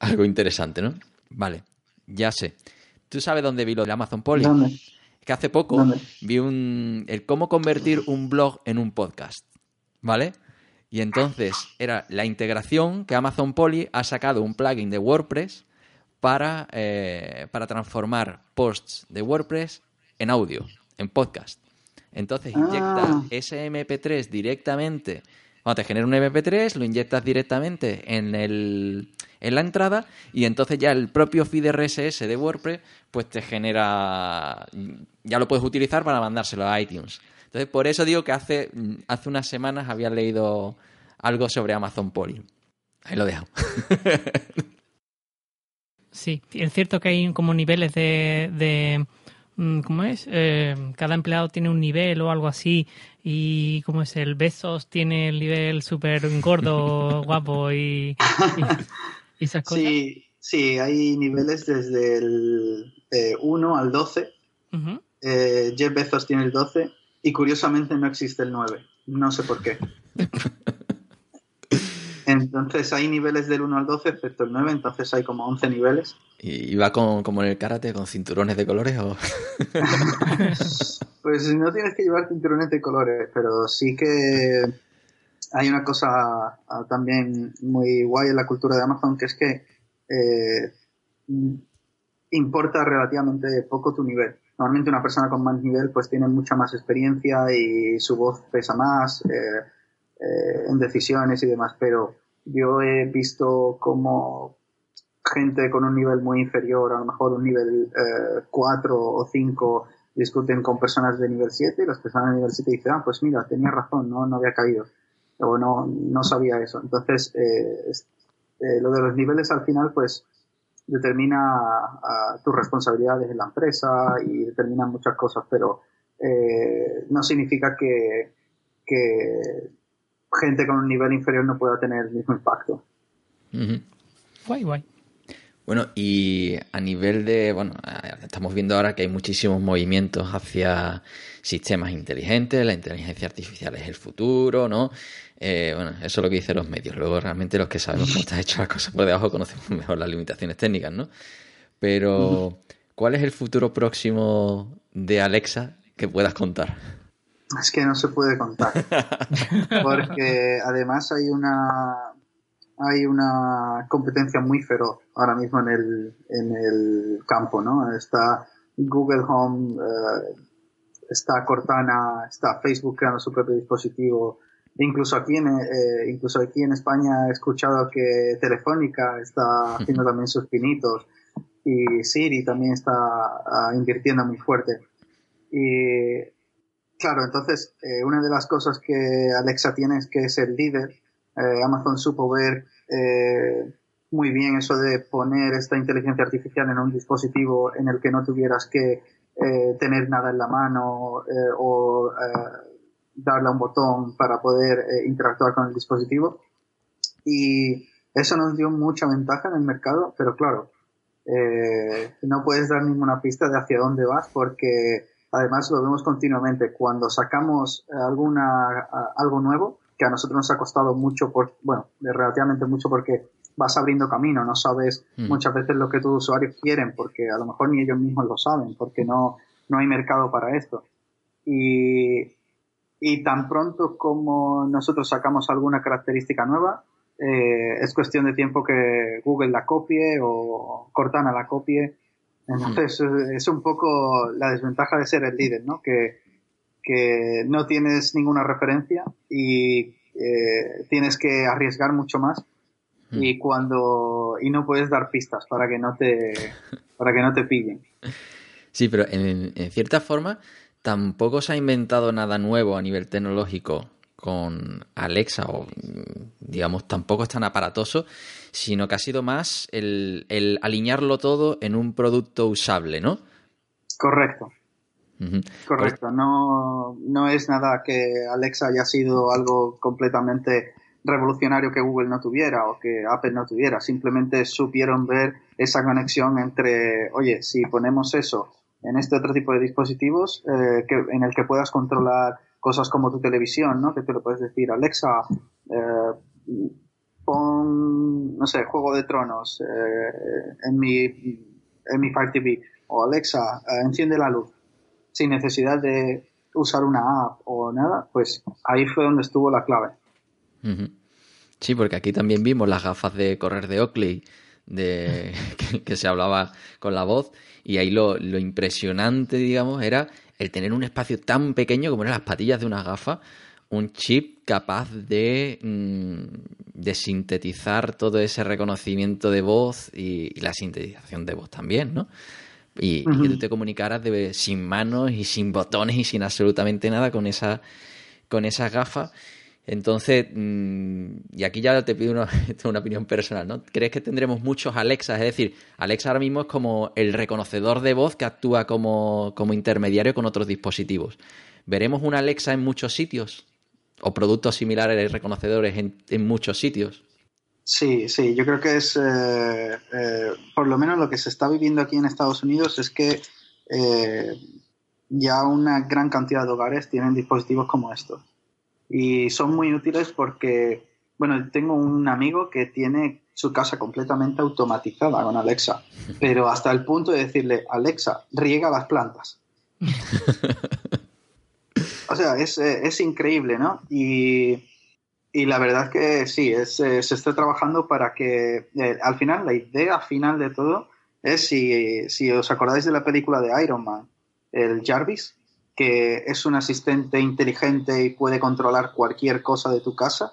algo interesante, ¿no? Vale, ya sé. ¿Tú sabes dónde vi lo de Amazon Poli? ¿Dónde? que hace poco ¿Dónde? vi un el cómo convertir un blog en un podcast, ¿vale? Y entonces era la integración que Amazon Poly ha sacado un plugin de WordPress para, eh, para transformar posts de WordPress en audio, en podcast. Entonces inyectas Ah. ese MP3 directamente. Cuando te genera un MP3, lo inyectas directamente en, el, en la entrada y entonces ya el propio feed RSS de WordPress pues te genera... Ya lo puedes utilizar para mandárselo a iTunes. Entonces por eso digo que hace, hace unas semanas había leído algo sobre Amazon Poly. Ahí lo dejo. Sí, es cierto que hay como niveles de... de mm, ¿Cómo es? Eh, cada empleado tiene un nivel o algo así. Y ¿cómo es? El Besos tiene el nivel súper gordo, guapo y, y, y esas cosas. Sí, sí, hay niveles desde el 1 al 12 Ujú. Eh, Jeff Bezos tiene el 12 y curiosamente no existe el 9. No sé por qué. Entonces hay niveles del 1 al 12, excepto el 9, entonces hay como 11 niveles. ¿Y va con, como en el karate, con cinturones de colores o...? Pues no tienes que llevar cinturones de colores, pero sí que hay una cosa ah, también muy guay en la cultura de Amazon, que es que eh, importa relativamente poco tu nivel. Normalmente una persona con más nivel pues tiene mucha más experiencia y su voz pesa más eh, eh, en decisiones y demás, pero yo he visto como gente con un nivel muy inferior, a lo mejor un nivel 4 o 5, discuten con personas de nivel 7 y las personas de nivel 7 dicen, ah, pues mira, tenía razón, no, no había caído, o no, no sabía eso. Entonces, eh, eh, lo de los niveles al final, pues determina tus responsabilidades en la empresa y determina muchas cosas, pero eh, no significa que gente con un nivel inferior no pueda tener el mismo impacto. Guay, guay. Bueno, y a nivel de, bueno, estamos viendo ahora que hay muchísimos movimientos hacia sistemas inteligentes, la inteligencia artificial es el futuro, ¿no? Eh, bueno, eso es lo que dicen los medios. Luego realmente los que sabemos cómo están hechas las cosas por debajo conocemos mejor las limitaciones técnicas, ¿no? Pero, ¿cuál es el futuro próximo de Alexa que puedas contar? Es que no se puede contar. Porque además hay una hay una competencia muy feroz ahora mismo en el, en el campo, ¿no? Está Google Home, eh, está Cortana, está Facebook creando su propio dispositivo. Incluso aquí, en, eh, incluso aquí en España he escuchado que Telefónica está haciendo también sus pinitos y Siri también está ah, invirtiendo muy fuerte. Y claro, entonces eh, una de las cosas que Alexa tiene es que es el líder eh, Amazon supo ver eh, muy bien eso de poner esta inteligencia artificial en un dispositivo en el que no tuvieras que tener nada en la mano o darle a un botón para poder interactuar con el dispositivo. Y eso nos dio mucha ventaja en el mercado, pero claro, no puedes dar ninguna pista de hacia dónde vas porque además lo vemos continuamente. Cuando sacamos alguna, algo nuevo, que a nosotros nos ha costado mucho, por, bueno, relativamente mucho porque vas abriendo camino, no sabes mm. muchas veces lo que tus usuarios quieren, porque a lo mejor ni ellos mismos lo saben, porque no, no hay mercado para esto. Y, y tan pronto como nosotros sacamos alguna característica nueva, eh, es cuestión de tiempo que Google la copie o Cortana la copie. Entonces es un poco la desventaja de ser el líder, ¿no? Que, que no tienes ninguna referencia y eh, tienes que arriesgar mucho más y cuando y no puedes dar pistas para que no te para que no te pillen. Sí, pero en, cierta forma tampoco se ha inventado nada nuevo a nivel tecnológico con Alexa o digamos tampoco es tan aparatoso, sino que ha sido más el, el alinearlo todo en un producto usable, ¿no? Correcto. Correcto, no, no es nada que Alexa haya sido algo completamente revolucionario que Google no tuviera o que Apple no tuviera, simplemente supieron ver esa conexión entre, oye, si ponemos eso en este otro tipo de dispositivos eh, que, en el que puedas controlar cosas como tu televisión, ¿no? Que te lo puedes decir, Alexa, eh, pon, no sé, Juego de Tronos eh, en mi en mi Fire TV o Alexa, enciende la luz sin necesidad de usar una app o nada, pues ahí fue donde estuvo la clave. Sí, porque aquí también vimos las gafas de correr de Oakley, de, que, se hablaba con la voz, y ahí lo, impresionante, digamos, era el tener un espacio tan pequeño como eran las patillas de una gafa, un chip capaz de, mm, de sintetizar todo ese reconocimiento de voz y, y, la sintetización de voz también, ¿no? y, que tú te comunicaras de, sin manos y sin botones y sin absolutamente nada con esa con esas gafas. Entonces, mm, y aquí ya te pido una, opinión personal, ¿no? ¿Crees que tendremos muchos Alexas? Es decir, Alexa ahora mismo es como el reconocedor de voz que actúa como, como intermediario con otros dispositivos. ¿Veremos una Alexa en muchos sitios? ¿O productos similares reconocedores en, en muchos sitios? Sí, sí, yo creo que es, eh, eh, por lo menos lo que se está viviendo aquí en Estados Unidos es que eh, ya una gran cantidad de hogares tienen dispositivos como estos. Y son muy útiles porque, bueno, tengo un amigo que tiene su casa completamente automatizada con Alexa, pero hasta el punto de decirle, Alexa, riega las plantas. o sea, es, es increíble, ¿no? Y y la verdad que sí, es, eh, se está trabajando para que eh, al final, la idea final de todo es si, si, os acordáis de la película de Iron Man, el Jarvis, que es un asistente inteligente y puede controlar cualquier cosa de tu casa,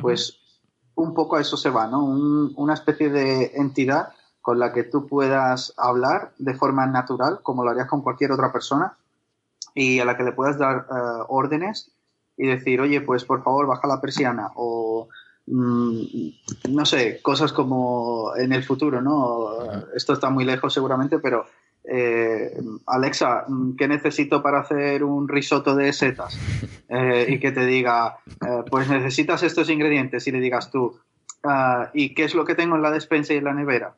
pues un poco a eso se va, ¿no? una especie de entidad con la que tú puedas hablar de forma natural, como lo harías con cualquier otra persona, y a la que le puedas dar eh, órdenes y decir, oye, pues por favor baja la persiana o mm, no sé, cosas como en el futuro, ¿no? Esto está muy lejos seguramente, pero eh, Alexa, ¿qué necesito para hacer un risotto de setas? Eh, y que te diga, eh, pues necesitas estos ingredientes y le digas tú, ah, ¿y qué es lo que tengo en la despensa y en la nevera?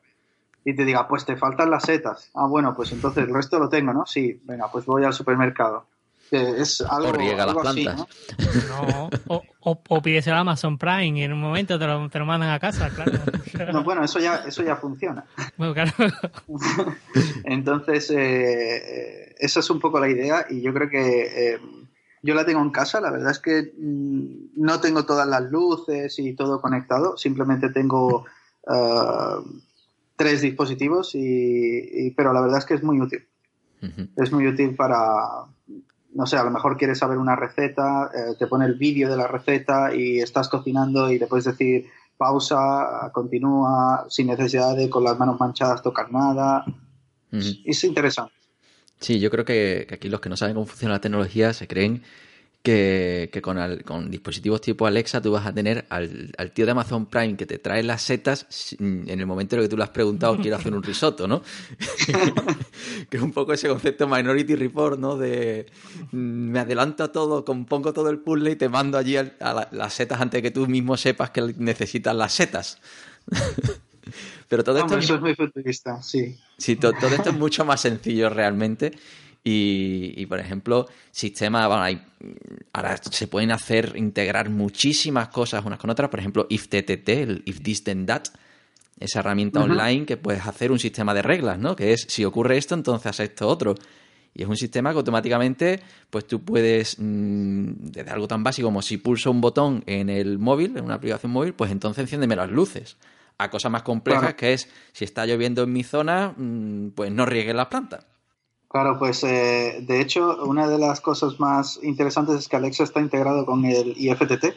Y te diga, pues te faltan las setas. Ah, bueno, pues entonces el resto lo tengo, ¿no? Sí, venga, pues voy al supermercado es algo, o riega las plantas. ¿no? o, o, pides el Amazon Prime y en un momento te lo, te lo mandan a casa, claro. No, bueno, eso ya, eso ya funciona. Bueno, claro. Entonces, eh, esa es un poco la idea y yo creo que eh, yo la tengo en casa. La verdad es que mm, no tengo todas las luces y todo conectado, simplemente tengo uh, tres dispositivos, y, y, pero la verdad es que es muy útil. Es muy útil para, no sé, a lo mejor quieres saber una receta, eh, te pone el vídeo de la receta y estás cocinando y le puedes decir pausa, continúa, sin necesidad de con las manos manchadas tocar nada. Es interesante. Sí, yo creo que, aquí los que no saben cómo funciona la tecnología se creen que, con, dispositivos tipo Alexa tú vas a tener al, tío de Amazon Prime que te trae las setas en el momento en que tú le has preguntado quiero hacer un risotto, ¿no? que es un poco ese concepto Minority Report, ¿no? De mm, me adelanto a todo, compongo todo el puzzle y te mando allí a, las setas antes de que tú mismo sepas que necesitas las setas. Pero todo esto... es muy futurista, sí. Sí, todo esto es mucho más sencillo realmente. Y, por ejemplo, sistemas, bueno, hay, ahora se pueden hacer, integrar muchísimas cosas unas con otras. Por ejemplo, IFTTT, el If This Then That, esa herramienta online que puedes hacer un sistema de reglas, ¿no? Que es, si ocurre esto, entonces haz esto otro. Y es un sistema que automáticamente, pues tú puedes, mm, desde algo tan básico como si pulso un botón en el móvil, en una aplicación móvil, pues entonces enciéndeme las luces. A cosas más complejas que es, si está lloviendo en mi zona, mm, pues no riegue las plantas. Claro, pues eh, de hecho una de las cosas más interesantes es que Alexa está integrado con el IFTT,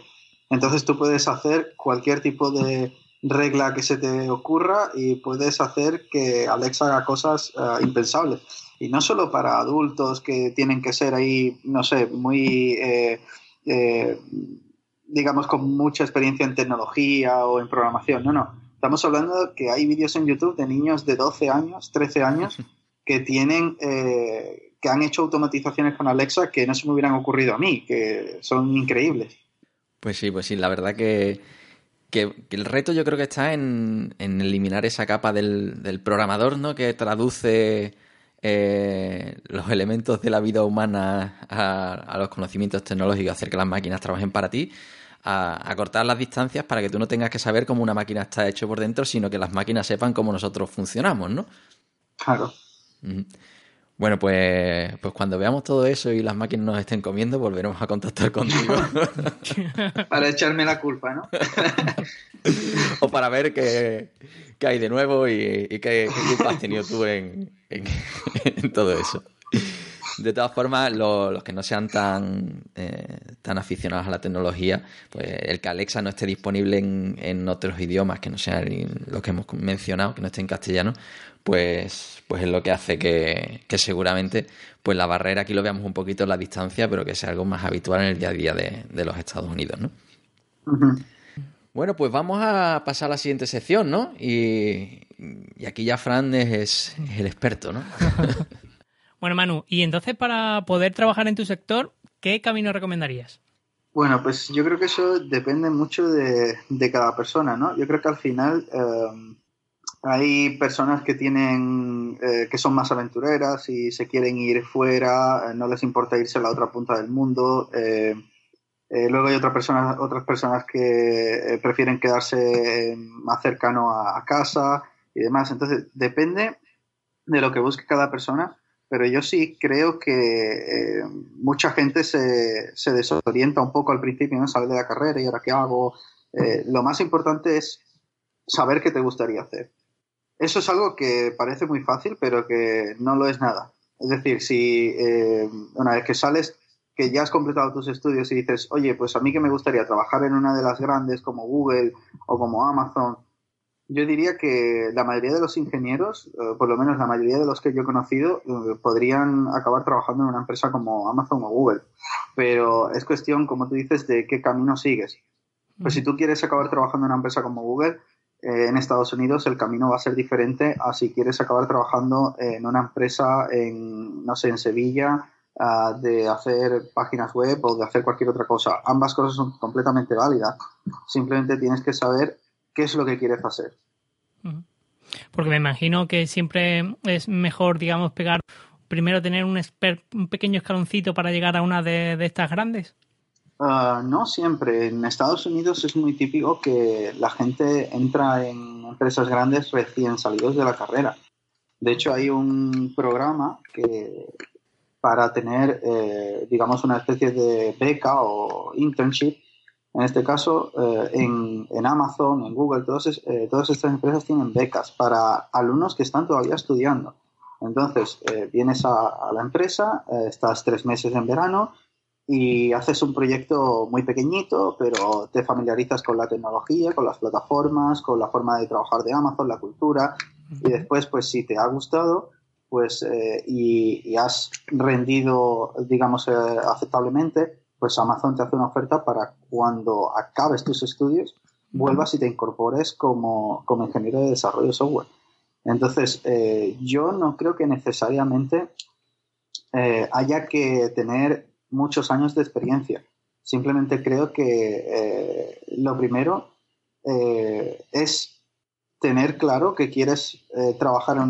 entonces tú puedes hacer cualquier tipo de regla que se te ocurra y puedes hacer que Alexa haga cosas eh, impensables. Y no solo para adultos que tienen que ser ahí, no sé, muy, eh, digamos, con mucha experiencia en tecnología o en programación, no, no. Estamos hablando que hay vídeos en YouTube de niños de 12 años, 13 años, que tienen, eh, que han hecho automatizaciones con Alexa que no se me hubieran ocurrido a mí, que son increíbles. Pues sí, pues sí, la verdad que, el reto yo creo que está en, eliminar esa capa del, programador, ¿no? Que traduce eh, los elementos de la vida humana a, los conocimientos tecnológicos, hacer que las máquinas trabajen para ti, a, a, cortar las distancias para que tú no tengas que saber cómo una máquina está hecha por dentro, sino que las máquinas sepan cómo nosotros funcionamos, ¿no? Claro. Bueno, pues, pues cuando veamos todo eso y las máquinas nos estén comiendo, volveremos a contactar contigo. para echarme la culpa, ¿no? o para ver qué, hay de nuevo y, qué, culpa has tenido tú en, todo eso. De todas formas, los que no sean tan, eh, tan aficionados a la tecnología, pues el que Alexa no esté disponible en, en otros idiomas que no sean los que hemos mencionado, que no esté en castellano, pues, pues es lo que hace que, seguramente pues la barrera aquí lo veamos un poquito en la distancia, pero que sea algo más habitual en el día a día de, los Estados Unidos, ¿no? Bueno, pues vamos a pasar a la siguiente sección, ¿no? Y, aquí ya Fran es, el experto, ¿no? bueno, Manu, y entonces para poder trabajar en tu sector, ¿qué camino recomendarías? Bueno, pues yo creo que eso depende mucho de, cada persona, ¿no? Yo creo que al final eh, hay personas que tienen eh, que son más aventureras y se quieren ir fuera, eh, no les importa irse a la otra punta del mundo. Eh, luego hay otras personas, otras personas que prefieren quedarse más cercano a, casa y demás. Entonces depende de lo que busque cada persona, pero yo sí creo que mucha gente se, se, desorienta un poco al principio, no sale de la carrera y ahora qué hago. lo más importante es saber qué te gustaría hacer eso es algo que parece muy fácil, pero que no lo es nada. Es decir, si eh, una vez que sales, que ya has completado tus estudios y dices, oye, pues a mí que me gustaría trabajar en una de las grandes como Google o como Amazon, yo diría que la mayoría de los ingenieros, eh, por lo menos la mayoría de los que yo he conocido, eh, podrían acabar trabajando en una empresa como Amazon o Google. Pero es cuestión, como tú dices, de qué camino sigues. Pues si tú quieres acabar trabajando en una empresa como Google, eh, en Estados Unidos el camino va a ser diferente a si quieres acabar trabajando en una empresa en, no sé, en Sevilla, ah, de hacer páginas web o de hacer cualquier otra cosa. Ambas cosas son completamente válidas. Simplemente tienes que saber qué es lo que quieres hacer. Porque me imagino que siempre es mejor, digamos, pegar primero tener un, un pequeño escaloncito para llegar a una de, estas grandes. Ah, no siempre. En Estados Unidos es muy típico que la gente entra en empresas grandes recién salidos de la carrera. De hecho, hay un programa que para tener, eh, digamos, una especie de beca o internship en este caso, eh, en, Amazon, en Google, todos, eh, todas estas empresas tienen becas para alumnos que están todavía estudiando. Entonces, vienes a, la empresa, estás tres meses en verano y haces un proyecto muy pequeñito, pero te familiarizas con la tecnología, con las plataformas, con la forma de trabajar de Amazon, la cultura, y después, pues si te ha gustado, pues y, y, has rendido, digamos, aceptablemente, pues Amazon te hace una oferta para cuando acabes tus estudios, vuelvas y te incorpores como, ingeniero de desarrollo de software. Entonces, eh, yo no creo que necesariamente eh, haya que tener muchos años de experiencia. Simplemente creo que eh, lo primero es tener claro que quieres eh, trabajar en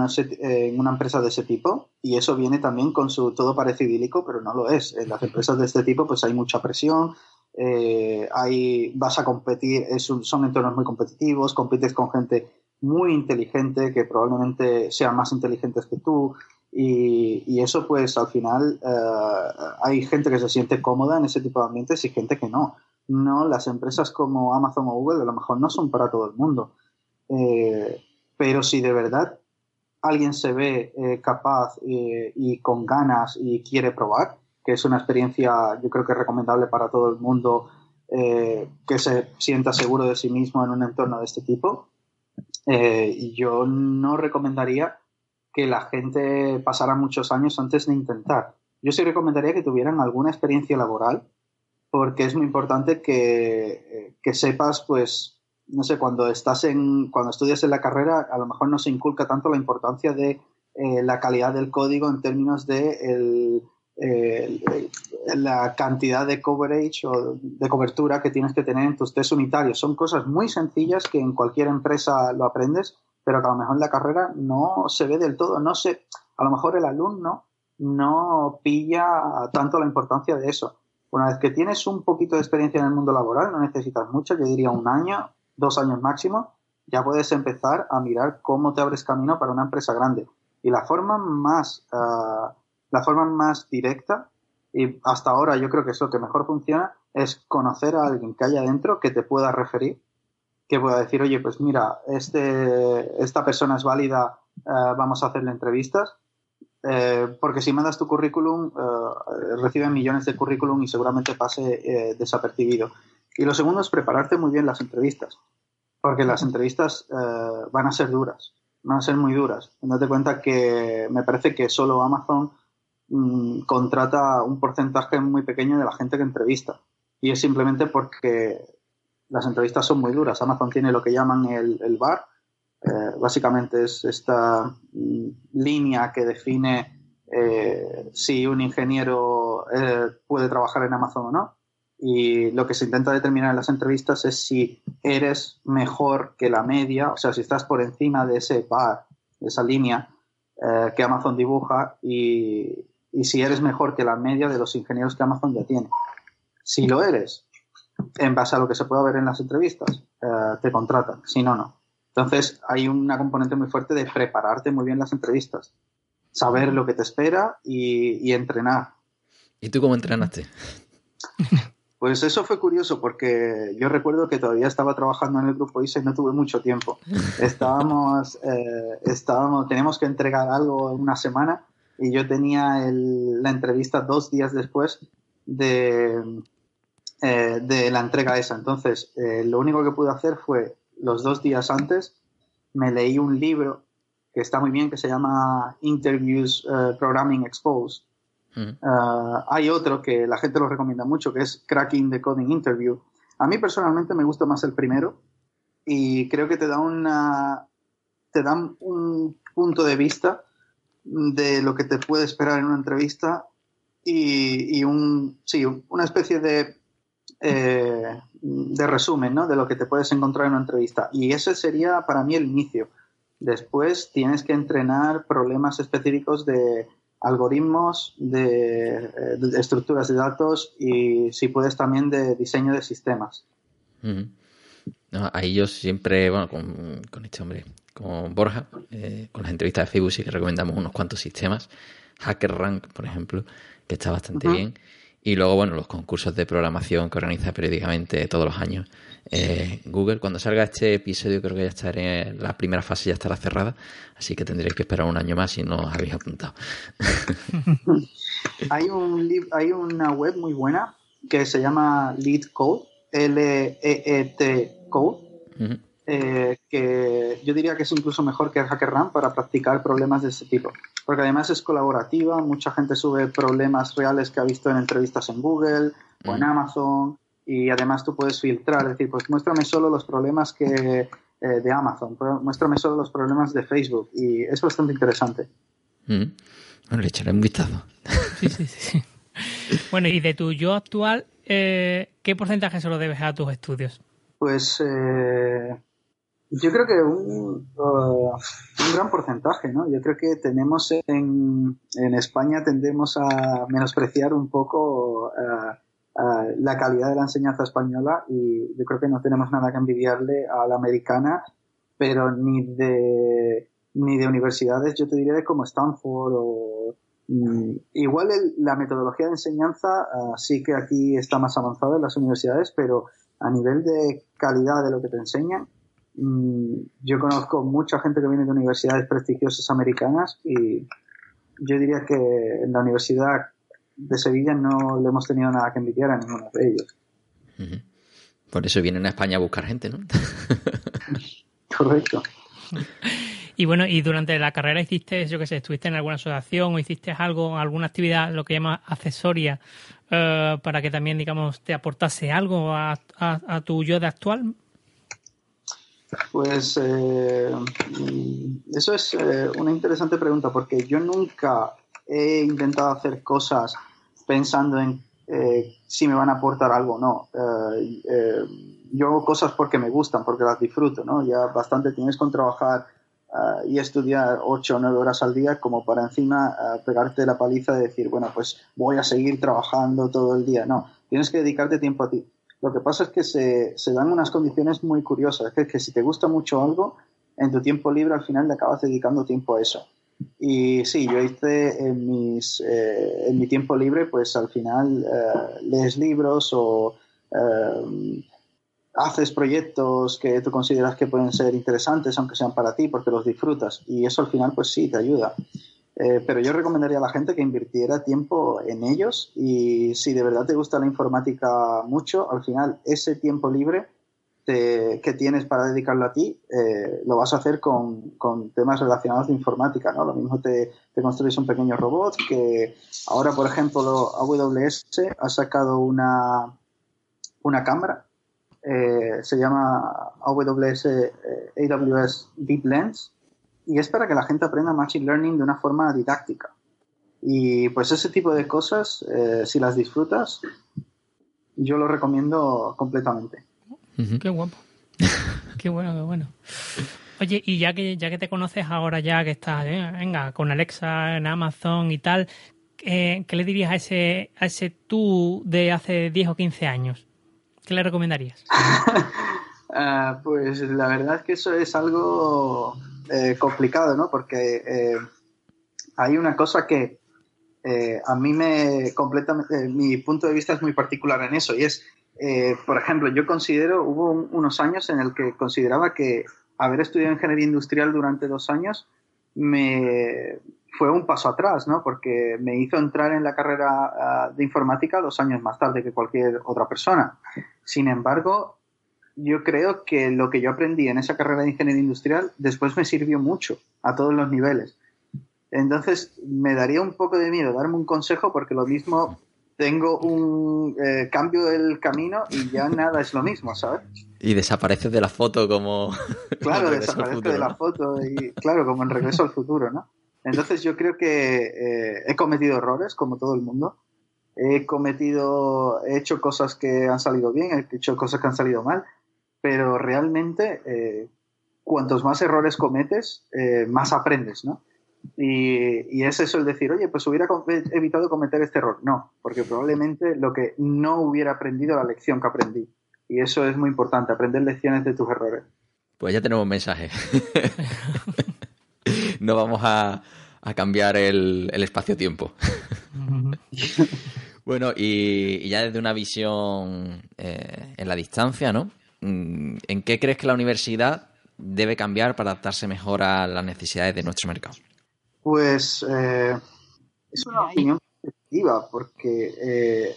una, empresa de ese tipo y eso viene también con su todo parece idílico, pero no lo es. En las empresas de este tipo pues hay mucha presión, eh, hay, vas a competir, son entornos muy competitivos, compites con gente muy inteligente que probablemente sean más inteligentes que tú y, eso pues al final eh, hay gente que se siente cómoda en ese tipo de ambientes y gente que no. No, las empresas como Amazon o Google a lo mejor no son para todo el mundo. Eh, pero si de verdad alguien se ve eh, capaz y con ganas y quiere probar, que es una experiencia yo creo que recomendable para todo el mundo que se sienta seguro de sí mismo en un entorno de este tipo, yo no recomendaría que la gente pasara muchos años antes de intentar. Yo sí recomendaría que tuvieran alguna experiencia laboral, porque es muy importante que, que sepas, pues, no sé, cuando estás en, cuando estudias en la carrera, a lo mejor no se inculca tanto la importancia de eh, la calidad del código en términos de la cantidad de coverage o de cobertura que tienes que tener en tus test unitarios. Son cosas muy sencillas que en cualquier empresa lo aprendes, pero que a lo mejor en la carrera no se ve del todo. No sé, a lo mejor el alumno no pilla tanto la importancia de eso. Una vez que tienes un poquito de experiencia en el mundo laboral, no necesitas mucho, yo diría un año, dos años máximo, ya puedes empezar a mirar cómo te abres camino para una empresa grande. Y la forma más, uh, la forma más directa, y hasta ahora yo creo que es lo que mejor funciona, es conocer a alguien que haya dentro que te pueda referir, que pueda decir, oye, pues mira, este, esta persona es válida, uh, vamos a hacerle entrevistas. Eh, porque si mandas tu currículum, uh, reciben millones de currículum y seguramente pase desapercibido. Y lo segundo es prepararte muy bien las entrevistas, porque las entrevistas eh, van a ser duras, van a ser muy duras. Date cuenta que me parece que solo Amazon mm, contrata un porcentaje muy pequeño de la gente que entrevista. Y es simplemente porque las entrevistas son muy duras. Amazon tiene lo que llaman el, VAR, eh, básicamente es esta mm, línea que define eh, si un ingeniero puede trabajar en Amazon o no y lo que se intenta determinar en las entrevistas es si eres mejor que la media, o sea, si estás por encima de ese de esa línea eh, que Amazon dibuja y, si eres mejor que la media de los ingenieros que Amazon ya tiene. Si lo eres, en base a lo que se pueda ver en las entrevistas, eh, te contratan, si no, no. Entonces hay una componente muy fuerte de prepararte muy bien las entrevistas, saber lo que te espera y, y entrenar. ¿Y tú cómo entrenaste? Pues eso fue curioso porque yo recuerdo que todavía estaba trabajando en el grupo ISA y no tuve mucho tiempo. Estábamos, eh, estábamos, teníamos que entregar algo en una semana y yo tenía la entrevista dos días después de, eh, de la entrega esa. Entonces, eh, lo único que pude hacer fue los dos días antes me leí un libro que está muy bien que se llama Interviews Programming Exposed Ah, hay otro que la gente lo recomienda mucho, que es Cracking the Coding Interview. A mí personalmente me gusta más el primero, y creo que te da una te dan un punto de vista de lo que te puede esperar en una entrevista y, un sí, una especie de eh, de resumen ¿no? de lo que te puedes encontrar en una entrevista. Y ese sería para mí el inicio. Después tienes que entrenar problemas específicos de algoritmos, de, estructuras de datos y si puedes también de diseño de sistemas. ahí yo siempre, bueno, con, este hombre, con Borja, eh, con las entrevistas de Facebook sí que recomendamos unos cuantos sistemas. HackerRank, por ejemplo, que está bastante bien. Y luego, bueno, los concursos de programación que organiza periódicamente todos los años eh, Google. Cuando salga este episodio, creo que ya estaré, la primera fase ya estará cerrada, así que tendréis que esperar un año más si no os habéis apuntado. hay, un, hay una web muy buena que se llama Lead Code, L-E-E-T Code, eh, que yo diría que es incluso mejor que HackerRank para practicar problemas de este tipo. Porque además es colaborativa, mucha gente sube problemas reales que ha visto en entrevistas en Google o en mm. Amazon y además tú puedes filtrar, es decir, pues muéstrame solo los problemas que eh, de Amazon, muéstrame solo los problemas de Facebook y es bastante interesante. Mm. Bueno, le echaré un vistazo. Sí, sí, sí. bueno, y de tu yo actual, eh, ¿qué porcentaje se lo debes a tus estudios? Pues eh, yo creo que un, uh, un, gran porcentaje, ¿no? Yo creo que tenemos en, en España tendemos a menospreciar un poco uh, uh, la calidad de la enseñanza española y yo creo que no tenemos nada que envidiarle a la americana, pero ni de ni de universidades, yo te diría de como Stanford o mm, igual la metodología de enseñanza sí que aquí está más avanzada en las universidades, pero a nivel de calidad de lo que te enseñan, yo conozco mucha gente que viene de universidades prestigiosas americanas y yo diría que en la Universidad de Sevilla no le hemos tenido nada que envidiar a ninguno de ellos. Por eso vienen a España a buscar gente, ¿no? Correcto. Y bueno, y durante la carrera hiciste, yo qué sé, estuviste en alguna asociación o hiciste algo, alguna actividad, lo que llama accesoria, eh, para que también, digamos, te aportase algo a, a tu yo de actual. Pues eh, eso es eh, una interesante pregunta porque yo nunca he intentado hacer cosas pensando en eh, si me van a aportar algo o no. yo hago cosas porque me gustan, porque las disfruto, ¿no? Ya bastante tienes con trabajar y estudiar 8 o 9 horas al día como para encima pegarte la paliza de decir, bueno, pues voy a seguir trabajando todo el día. No, tienes que dedicarte tiempo a ti. Lo que pasa es que se, se dan unas condiciones muy curiosas, que es que si te gusta mucho algo, en tu tiempo libre al final te acabas dedicando tiempo a eso. Y sí, yo hice en, mis, eh, en mi tiempo libre, pues al final eh, lees libros o eh, haces proyectos que tú consideras que pueden ser interesantes, aunque sean para ti, porque los disfrutas. Y eso al final, pues sí, te ayuda. Eh, pero yo recomendaría a la gente que invirtiera tiempo en ellos y si de verdad te gusta la informática mucho, al final ese tiempo libre que tienes para dedicarlo a ti, eh, lo vas a hacer con, con, temas relacionados de informática, ¿no? Lo mismo te, te, construyes un pequeño robot que ahora, por ejemplo, AWS ha sacado una, una cámara, eh, se llama AWS, AWS Deep Lens, y es para que la gente aprenda Machine Learning de una forma didáctica. Y pues ese tipo de cosas, eh, si las disfrutas, yo lo recomiendo completamente. Qué guapo. qué bueno, qué bueno. Oye, y ya que ya que te conoces ahora ya que estás, eh, venga, con Alexa en Amazon y tal, eh, ¿qué le dirías a ese a ese tú de hace 10 o 15 años? ¿Qué le recomendarías? Ah, pues la verdad es que eso es algo eh, complicado, ¿no? Porque eh, hay una cosa que eh, a mí me completamente, mi punto de vista es muy particular en eso y es, por ejemplo, yo considero, hubo unos años en el que consideraba que haber estudiado ingeniería industrial durante dos años me fue un paso atrás, ¿no? Porque me hizo entrar en la carrera ah, de informática dos años más tarde que cualquier otra persona. Sin embargo, yo creo que lo que yo aprendí en esa carrera de ingeniería industrial después me sirvió mucho a todos los niveles. Entonces me daría un poco de miedo darme un consejo porque lo mismo tengo un eh, cambio del camino y ya nada es lo mismo, ¿sabes? Y desapareces de la foto como... Claro, desaparece de la foto y claro, como en Regreso al Futuro, ¿no? Entonces yo creo que eh, he cometido errores, como todo el mundo. He cometido, he hecho cosas que han salido bien, he hecho cosas que han salido mal, pero realmente eh, cuantos más errores cometes, eh, más aprendes, ¿no? Y, y, es eso el decir, oye, pues hubiera evitado cometer este error. No, porque probablemente lo que no hubiera aprendido la lección que aprendí. Y eso es muy importante, aprender lecciones de tus errores. Pues ya tenemos un mensaje. no vamos a, cambiar el, espacio-tiempo. bueno, y, ya desde una visión eh, en la distancia, ¿no? Mm, ¿En qué crees que la universidad debe cambiar para adaptarse mejor a las necesidades de nuestro mercado? Pues eh, es una opinión positiva, porque eh,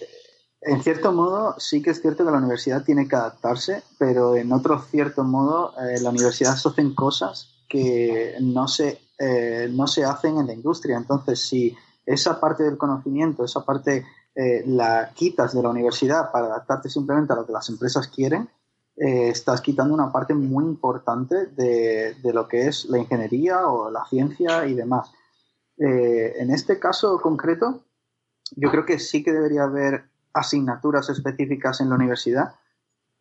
en cierto modo sí que es cierto que la universidad tiene que adaptarse, pero en otro cierto modo la universidad se hacen cosas que no se eh, no se hacen en la industria. Entonces, si esa parte del conocimiento, esa parte eh, la quitas de la universidad para adaptarte simplemente a lo que las empresas quieren, eh, estás quitando una parte muy importante de, lo que es la ingeniería o la ciencia y demás. en este caso concreto, yo creo que sí que debería haber asignaturas específicas en la universidad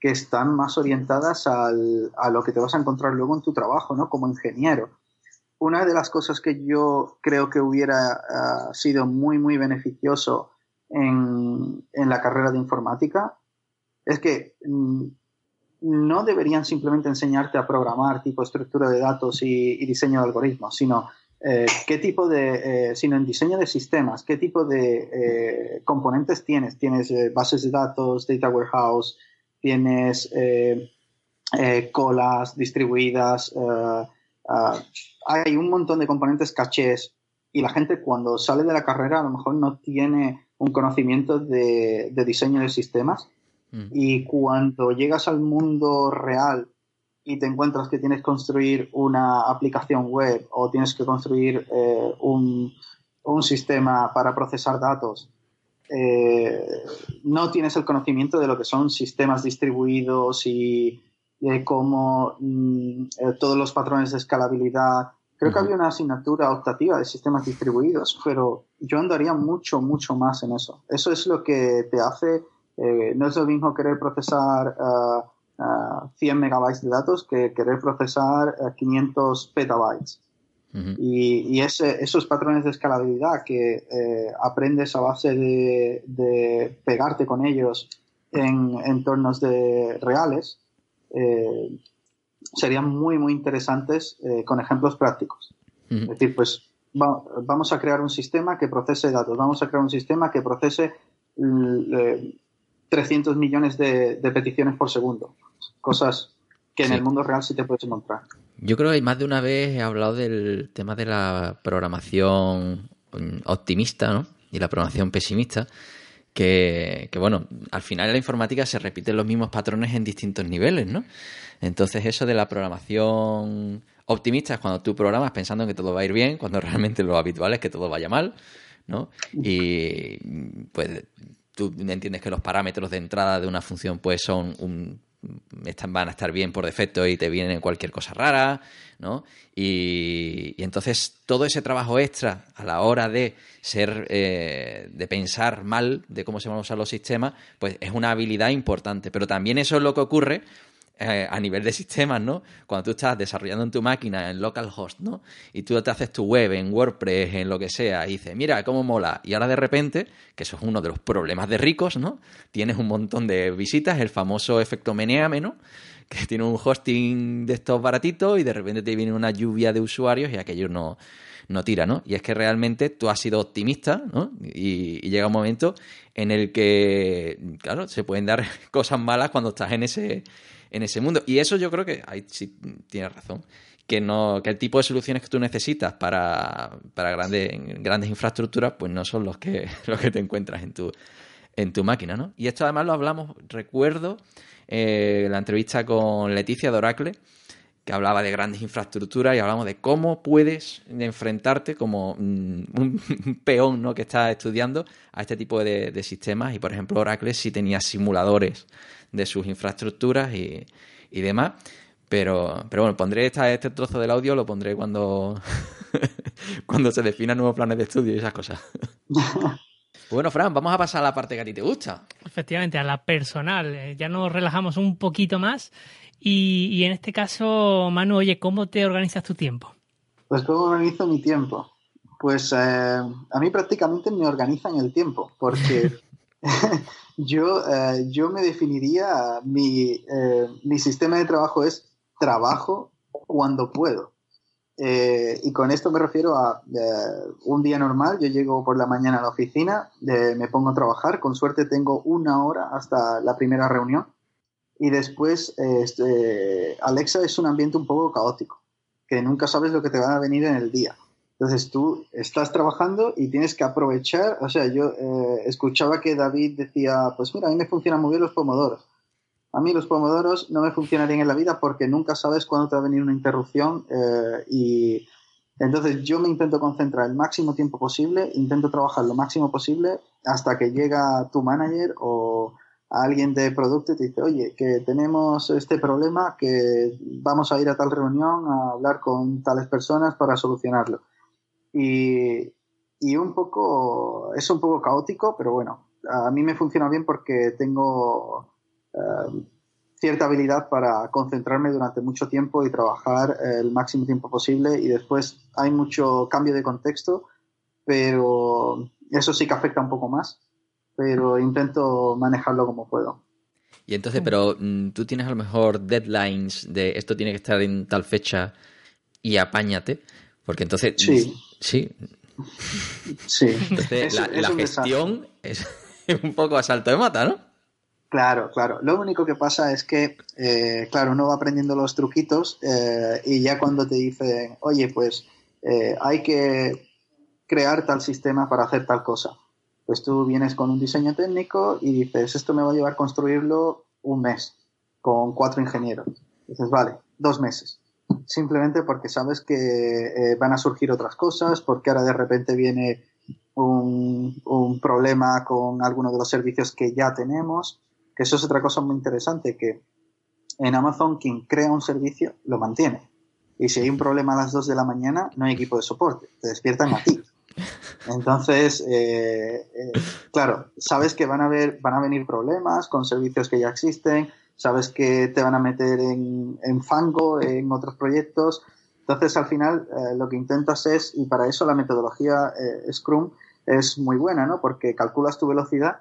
que están más orientadas a lo que te vas a encontrar luego en tu trabajo, ¿no? Como ingeniero una de las cosas que yo creo que hubiera ah, sido muy, muy beneficioso en, la carrera de informática es que mm, no deberían simplemente enseñarte a programar tipo estructura de datos y, diseño de algoritmos, sino eh, qué tipo de, eh, sino en diseño de sistemas, qué tipo de eh, componentes tienes. Tienes bases de datos, data warehouse, tienes colas distribuidas, Ah, hay un montón de componentes cachés y la gente cuando sale de la carrera a lo mejor no tiene un conocimiento de, diseño de sistemas mm. y cuando llegas al mundo real y te encuentras que tienes que construir una aplicación web o tienes que construir eh, un, sistema para procesar datos, eh, no tienes el conocimiento de lo que son sistemas distribuidos y de cómo mm, eh, todos los patrones de escalabilidad. Creo que había una asignatura optativa de sistemas distribuidos, pero yo andaría mucho, mucho más en eso. Eso es lo que te hace, eh, no es lo mismo querer procesar 100 eh, megabytes de datos que querer procesar 500 petabytes. Y, ese, esos patrones de escalabilidad que aprendes a base de, de, pegarte con ellos en entornos de reales, eh, serían muy, muy interesantes eh, con ejemplos prácticos. Es decir, pues vamos a crear un sistema que procese datos, vamos a crear un sistema que procese 300 millones de, peticiones por segundo. Cosas que en el mundo real sí te puedes encontrar. Yo creo que más de una vez he hablado del tema de la programación optimista ¿no? y la programación pesimista que, bueno, al final en la informática se repiten los mismos patrones en distintos niveles, ¿no? Entonces eso de la programación optimista es cuando tú programas pensando que todo va a ir bien, cuando realmente lo habitual es que todo vaya mal, ¿no? Y pues tú entiendes que los parámetros de entrada de una función pues son un, están, van a estar bien por defecto y te vienen cualquier cosa rara, ¿no? Y, entonces todo ese trabajo extra a la hora de ser, eh, de pensar mal de cómo se van a usar los sistemas, pues es una habilidad importante. Pero también eso es lo que ocurre eh, a nivel de sistemas, ¿no? Cuando tú estás desarrollando en tu máquina en localhost, ¿no? Y tú te haces tu web en WordPress, en lo que sea, y dices, mira, cómo mola. Y ahora de repente, que eso es uno de los problemas de ricos, ¿no? Tienes un montón de visitas, el famoso efecto Meneame, ¿no? Que tiene un hosting de estos baratitos y de repente te viene una lluvia de usuarios y aquello no, no tira, ¿no? Y es que realmente tú has sido optimista, ¿no? Y, y, llega un momento en el que, claro, se pueden dar cosas malas cuando estás en ese, en ese mundo. Y eso yo creo que ahí sí tienes razón. Que, no, que el tipo de soluciones que tú necesitas para, para grandes, grandes infraestructuras, pues no son los que, los que te encuentras en tu, en tu máquina, ¿no? Y esto además lo hablamos, recuerdo, eh, la entrevista con Leticia de Oracle, que hablaba de grandes infraestructuras y hablamos de cómo puedes enfrentarte como mm, un peón ¿no? que está estudiando a este tipo de, sistemas. Y por ejemplo, Oracle sí tenía simuladores de sus infraestructuras y, demás. Pero, pero bueno, pondré este trozo del audio, lo pondré cuando, cuando se definan nuevos planes de estudio y esas cosas. Bueno, Fran, vamos a pasar a la parte que a ti te gusta. Efectivamente, a la personal. Eh, ya nos relajamos un poquito más y, en este caso, Manu, oye, ¿cómo te organizas tu tiempo? Pues cómo organizo mi tiempo. Pues eh, a mí prácticamente me organizan el tiempo, porque yo, eh, yo me definiría, mi, eh, mi sistema de trabajo es trabajo cuando puedo. y con esto me refiero a un día normal, yo llego por la mañana a la oficina, me pongo a trabajar, con suerte tengo una hora hasta la primera reunión y después, este, Alexa es un ambiente un poco caótico, que nunca sabes lo que te va a venir en el día. Entonces tú estás trabajando y tienes que aprovechar, o sea, yo eh, escuchaba que David decía, pues mira, a mí me funcionan muy bien los pomodoros. A mí los pomodoros no me funcionarían en la vida porque nunca sabes cuándo te va a venir una interrupción eh, y entonces yo me intento concentrar el máximo tiempo posible, intento trabajar lo máximo posible hasta que llega tu manager o, alguien de producto y te dice, oye, que tenemos este problema, que vamos a ir a tal reunión a hablar con tales personas para solucionarlo. Y, y un poco, es un poco caótico, pero bueno, a mí me funciona bien porque tengo eh, cierta habilidad para concentrarme durante mucho tiempo y trabajar el máximo tiempo posible y después hay mucho cambio de contexto, pero eso sí que afecta un poco más pero intento manejarlo como puedo. Y entonces, pero mm, tú tienes a lo mejor deadlines de esto tiene que estar en tal fecha y apáñate, porque entonces... Sí. Sí. Sí. Entonces, la, gestión es un poco a salto de mata, ¿no? Claro, claro. Lo único que pasa es que, eh, claro, uno va aprendiendo los truquitos eh, y ya cuando te dicen, oye, pues eh, hay que crear tal sistema para hacer tal cosa pues tú vienes con un diseño técnico y dices, esto me va a llevar a construirlo un mes con cuatro ingenieros. Dices, vale, dos meses. Simplemente porque sabes que eh, van a surgir otras cosas, porque ahora de repente viene un, un, problema con alguno de los servicios que ya tenemos, que eso es otra cosa muy interesante, que en Amazon quien crea un servicio lo mantiene. Y si hay un problema a las dos de la mañana, no hay equipo de soporte, te despiertan a ti. Entonces, eh, eh, claro, sabes que van a, haber, van a venir problemas con servicios que ya existen, sabes que te van a meter en, fango en otros proyectos. Entonces, al final, eh, lo que intentas es, y para eso la metodología Scrum es muy buena, ¿no? Porque calculas tu velocidad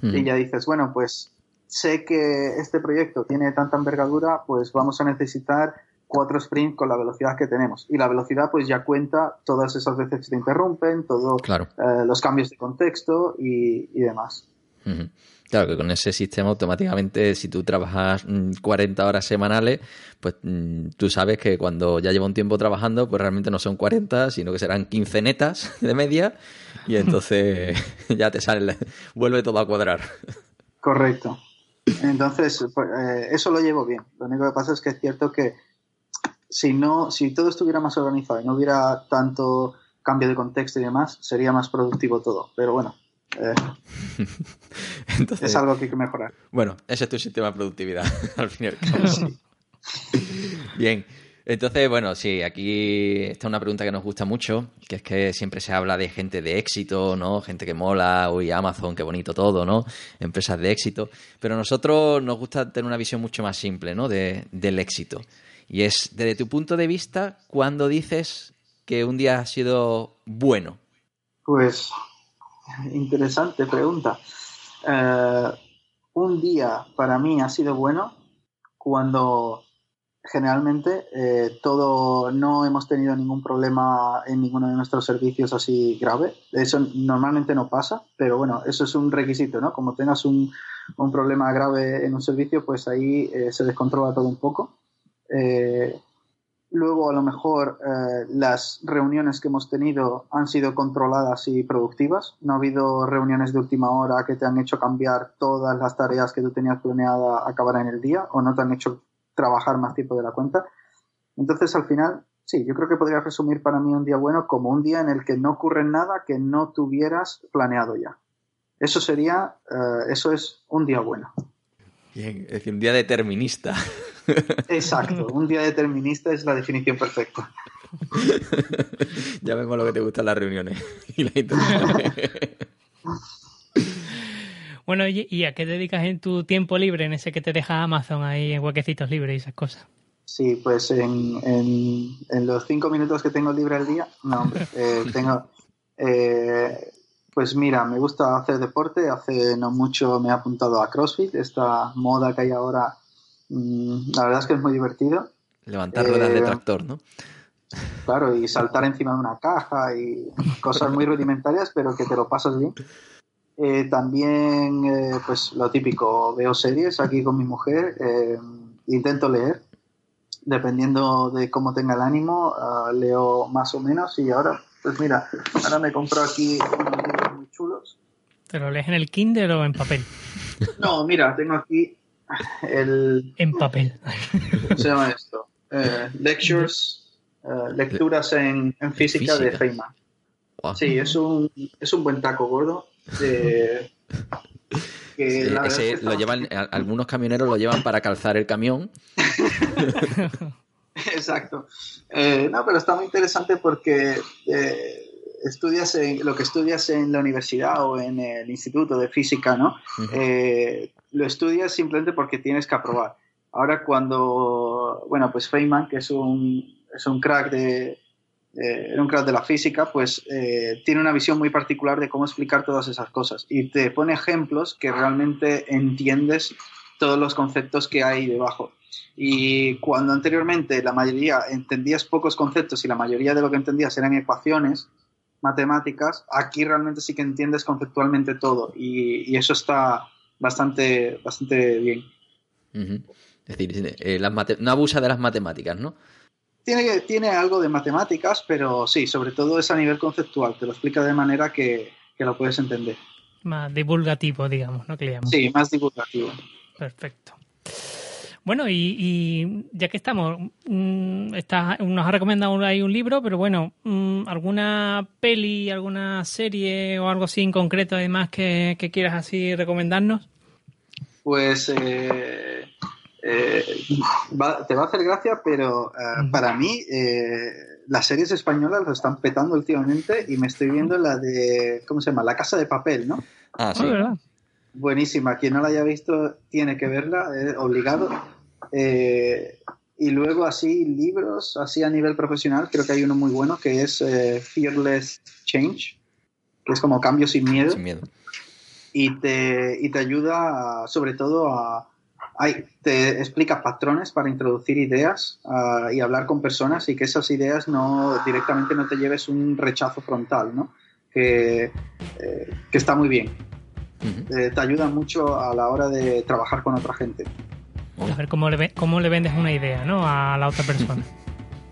y ya dices, bueno, pues sé que este proyecto tiene tanta envergadura, pues vamos a necesitar cuatro sprints con la velocidad que tenemos. Y la velocidad pues ya cuenta todas esas veces que te interrumpen, todos eh, los cambios de contexto y, demás. Claro que con ese sistema automáticamente, si tú trabajas 40 mm, horas semanales, pues mm, tú sabes que cuando ya lleva un tiempo trabajando, pues realmente no son 40, sino que serán 15 netas de media y entonces ya te sale, vuelve todo a cuadrar. Correcto. Entonces, pues, eh, eso lo llevo bien. Lo único que pasa es que es cierto que si no, si todo estuviera más organizado y no hubiera tanto cambio de contexto y demás, sería más productivo todo. Pero bueno, eh, es algo que hay que mejorar. Bueno, ese es tu sistema de productividad, al fin y al cabo. Bien. Entonces, bueno, sí, aquí está una pregunta que nos gusta mucho, que es que siempre se habla de gente de éxito, ¿no? Gente que mola, uy, Amazon, qué bonito todo, ¿no? Empresas de éxito. Pero a nosotros nos gusta tener una visión mucho más simple, ¿no? De, del éxito. Y es, desde tu punto de vista, ¿cuándo dices que un día ha sido bueno? Pues, interesante pregunta. Eh, un día para mí ha sido bueno cuando generalmente eh, todo no hemos tenido ningún problema en ninguno de nuestros servicios así grave. Eso normalmente no pasa, pero bueno, eso es un requisito, ¿no? Como tengas un, un problema grave en un servicio, pues ahí eh, se descontrola todo un poco. Eh, luego, a lo mejor, eh, las reuniones que hemos tenido han sido controladas y productivas. No ha habido reuniones de última hora que te han hecho cambiar todas las tareas que tú tenías planeada acabar en el día o no te han hecho trabajar más tiempo de la cuenta. Entonces, al final, sí, yo creo que podría resumir para mí un día bueno como un día en el que no ocurre nada que no tuvieras planeado ya. Eso sería, eh, eso es un día bueno. Bien, es decir, un día determinista. Exacto, un día determinista es la definición perfecta. ya vemos lo que te gustan las reuniones y las Bueno, ¿y a qué dedicas en tu tiempo libre, en ese que te deja Amazon ahí en huequecitos libres y esas cosas? Sí, pues en, en, los cinco minutos que tengo libre al día, no, hombre, eh, tengo... Eh, pues mira, me gusta hacer deporte. Hace no mucho me he apuntado a CrossFit, esta moda que hay ahora. Mm, la verdad es que es muy divertido. Levantar ruedas de eh, tractor, ¿no? Claro, y saltar encima de una caja y cosas muy rudimentarias, pero que te lo pasas bien. Eh, también, eh, pues lo típico, veo series aquí con mi mujer, intento leer, dependiendo de cómo tenga el ánimo, ah, leo más o menos y ahora, pues mira, ahora me compro aquí chulos. ¿Te lo lees en el Kindle o en papel? No, mira, tengo aquí el... En papel. ¿Cómo se llama esto? Eh, lectures, eh, lecturas en, física, de Feynman. Sí, es un, es un buen taco gordo. lo llevan, algunos camioneros lo llevan para calzar el camión. Exacto. Eh, no, pero está muy interesante porque estudias lo que estudias en la universidad o en el instituto de física, ¿no? Eh, lo estudias simplemente porque tienes que aprobar. Ahora cuando, bueno, pues Feynman, que es un, es un crack de, un crack de la física, pues eh, tiene una visión muy particular de cómo explicar todas esas cosas y te pone ejemplos que realmente entiendes todos los conceptos que hay debajo. Y cuando anteriormente la mayoría entendías pocos conceptos y la mayoría de lo que entendías eran ecuaciones, matemáticas, aquí realmente sí que entiendes conceptualmente todo y, eso está bastante, bastante bien. Es decir, eh, no abusa de las matemáticas, ¿no? Tiene, tiene algo de matemáticas, pero sí, sobre todo es a nivel conceptual, te lo explica de manera que, que lo puedes entender. Más divulgativo, digamos, ¿no? Que Sí, más divulgativo. Perfecto. Bueno, y, ya que estamos, mm, nos ha recomendado ahí un libro, pero bueno, mm, ¿alguna peli, alguna serie o algo así en concreto además que, quieras así recomendarnos? Pues eh, eh, te va a hacer gracia, pero eh, para mí las series españolas lo están petando últimamente y me estoy viendo la de, ¿cómo se llama? La Casa de Papel, ¿no? Ah, sí. Ah, Buenísima. Quien no la haya visto tiene que verla, obligado eh, y luego así libros, así a nivel profesional, creo que hay uno muy bueno que es eh, Fearless Change, que es como cambio sin miedo. Y te, y te ayuda sobre todo a... te explica patrones para introducir ideas y hablar con personas y que esas ideas no directamente no te lleves un rechazo frontal, ¿no? Que, eh, que está muy bien. te ayuda mucho a la hora de trabajar con otra gente. A ver cómo le, cómo le vendes una idea ¿no? a la otra persona.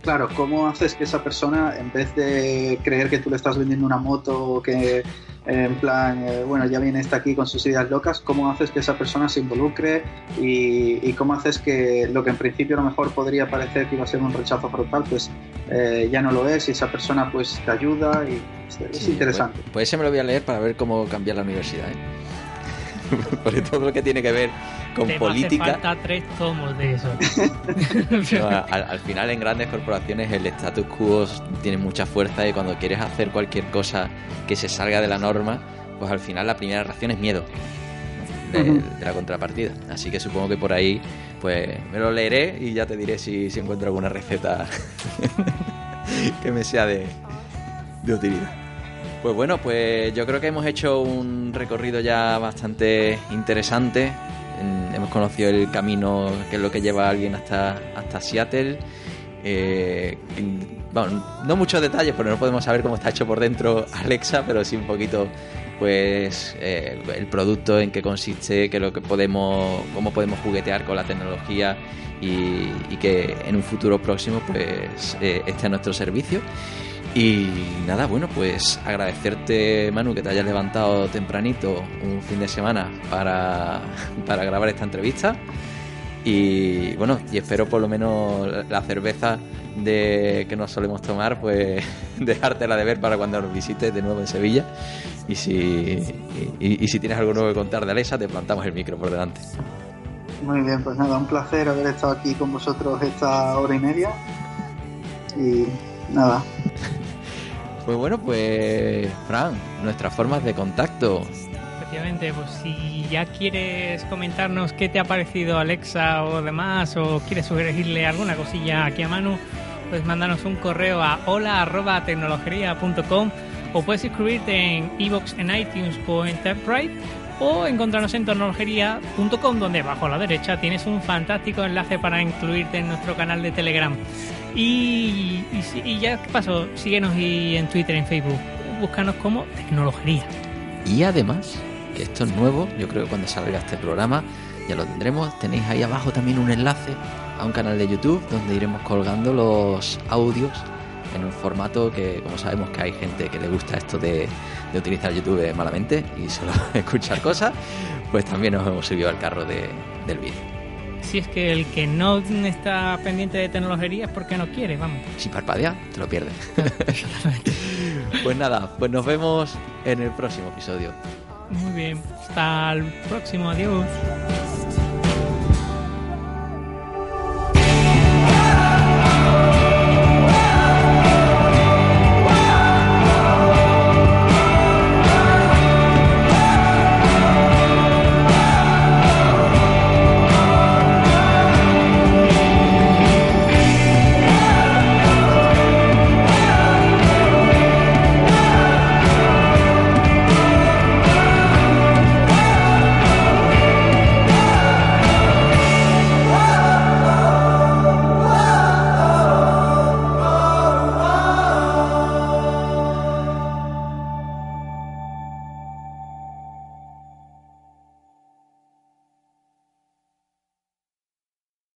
Claro, ¿cómo haces que esa persona, en vez de creer que tú le estás vendiendo una moto que en plan, eh, bueno, ya viene esta aquí con sus ideas locas, cómo haces que esa persona se involucre y, cómo haces que lo que en principio a lo mejor podría parecer que iba a ser un rechazo frontal, pues eh, ya no lo es y esa persona pues te ayuda y es, interesante. Pues, pues, ese me lo voy a leer para ver cómo cambiar la universidad. ¿eh? Porque todo lo que tiene que ver con política. falta tres tomos de eso. al, final, en grandes corporaciones, el status quo tiene mucha fuerza y cuando quieres hacer cualquier cosa que se salga de la norma, pues al final la primera reacción es miedo de, la contrapartida. Así que supongo que por ahí, pues me lo leeré y ya te diré si, si encuentro alguna receta que me sea de, de utilidad. Pues bueno, pues yo creo que hemos hecho un recorrido ya bastante interesante. Hemos conocido el camino que es lo que lleva a alguien hasta, hasta Seattle. Eh, bueno, no muchos detalles, porque no podemos saber cómo está hecho por dentro Alexa, pero sí un poquito, pues, eh, el producto, en qué consiste, qué lo que podemos, cómo podemos juguetear con la tecnología y, que en un futuro próximo, pues, eh, esté a nuestro servicio. Y nada, bueno, pues agradecerte, Manu, que te hayas levantado tempranito un fin de semana para, grabar esta entrevista. Y bueno, y espero por lo menos la cerveza de que nos solemos tomar, pues dejártela de ver para cuando nos visites de nuevo en Sevilla. Y si, y, si tienes algo nuevo que contar de Alexa, te plantamos el micro por delante. Muy bien, pues nada, un placer haber estado aquí con vosotros esta hora y media. Y nada, Pues bueno, pues Fran, nuestras formas de contacto. Efectivamente, pues si ya quieres comentarnos qué te ha parecido Alexa o demás, o quieres sugerirle alguna cosilla aquí a Manu, pues mándanos un correo a hola.tecnologería.com o puedes inscribirte en iVoox, en iTunes o en Taprite o encontrarnos en tecnologería.com donde abajo a la derecha tienes un fantástico enlace para incluirte en nuestro canal de Telegram. Y, ya ¿qué pasó, síguenos y en Twitter, en Facebook, búscanos como Tecnologería. Y además, que esto es nuevo, yo creo que cuando salga este programa ya lo tendremos. Tenéis ahí abajo también un enlace a un canal de YouTube donde iremos colgando los audios en un formato que, como sabemos que hay gente que le gusta esto de, de utilizar YouTube malamente y solo escuchar cosas, pues también nos hemos subido al carro de- del vídeo. Si es que el que no está pendiente de tecnología es porque no quiere, vamos. Si parpadea, te lo pierdes. pues nada, pues nos vemos en el próximo episodio. Muy bien, hasta el próximo, adiós.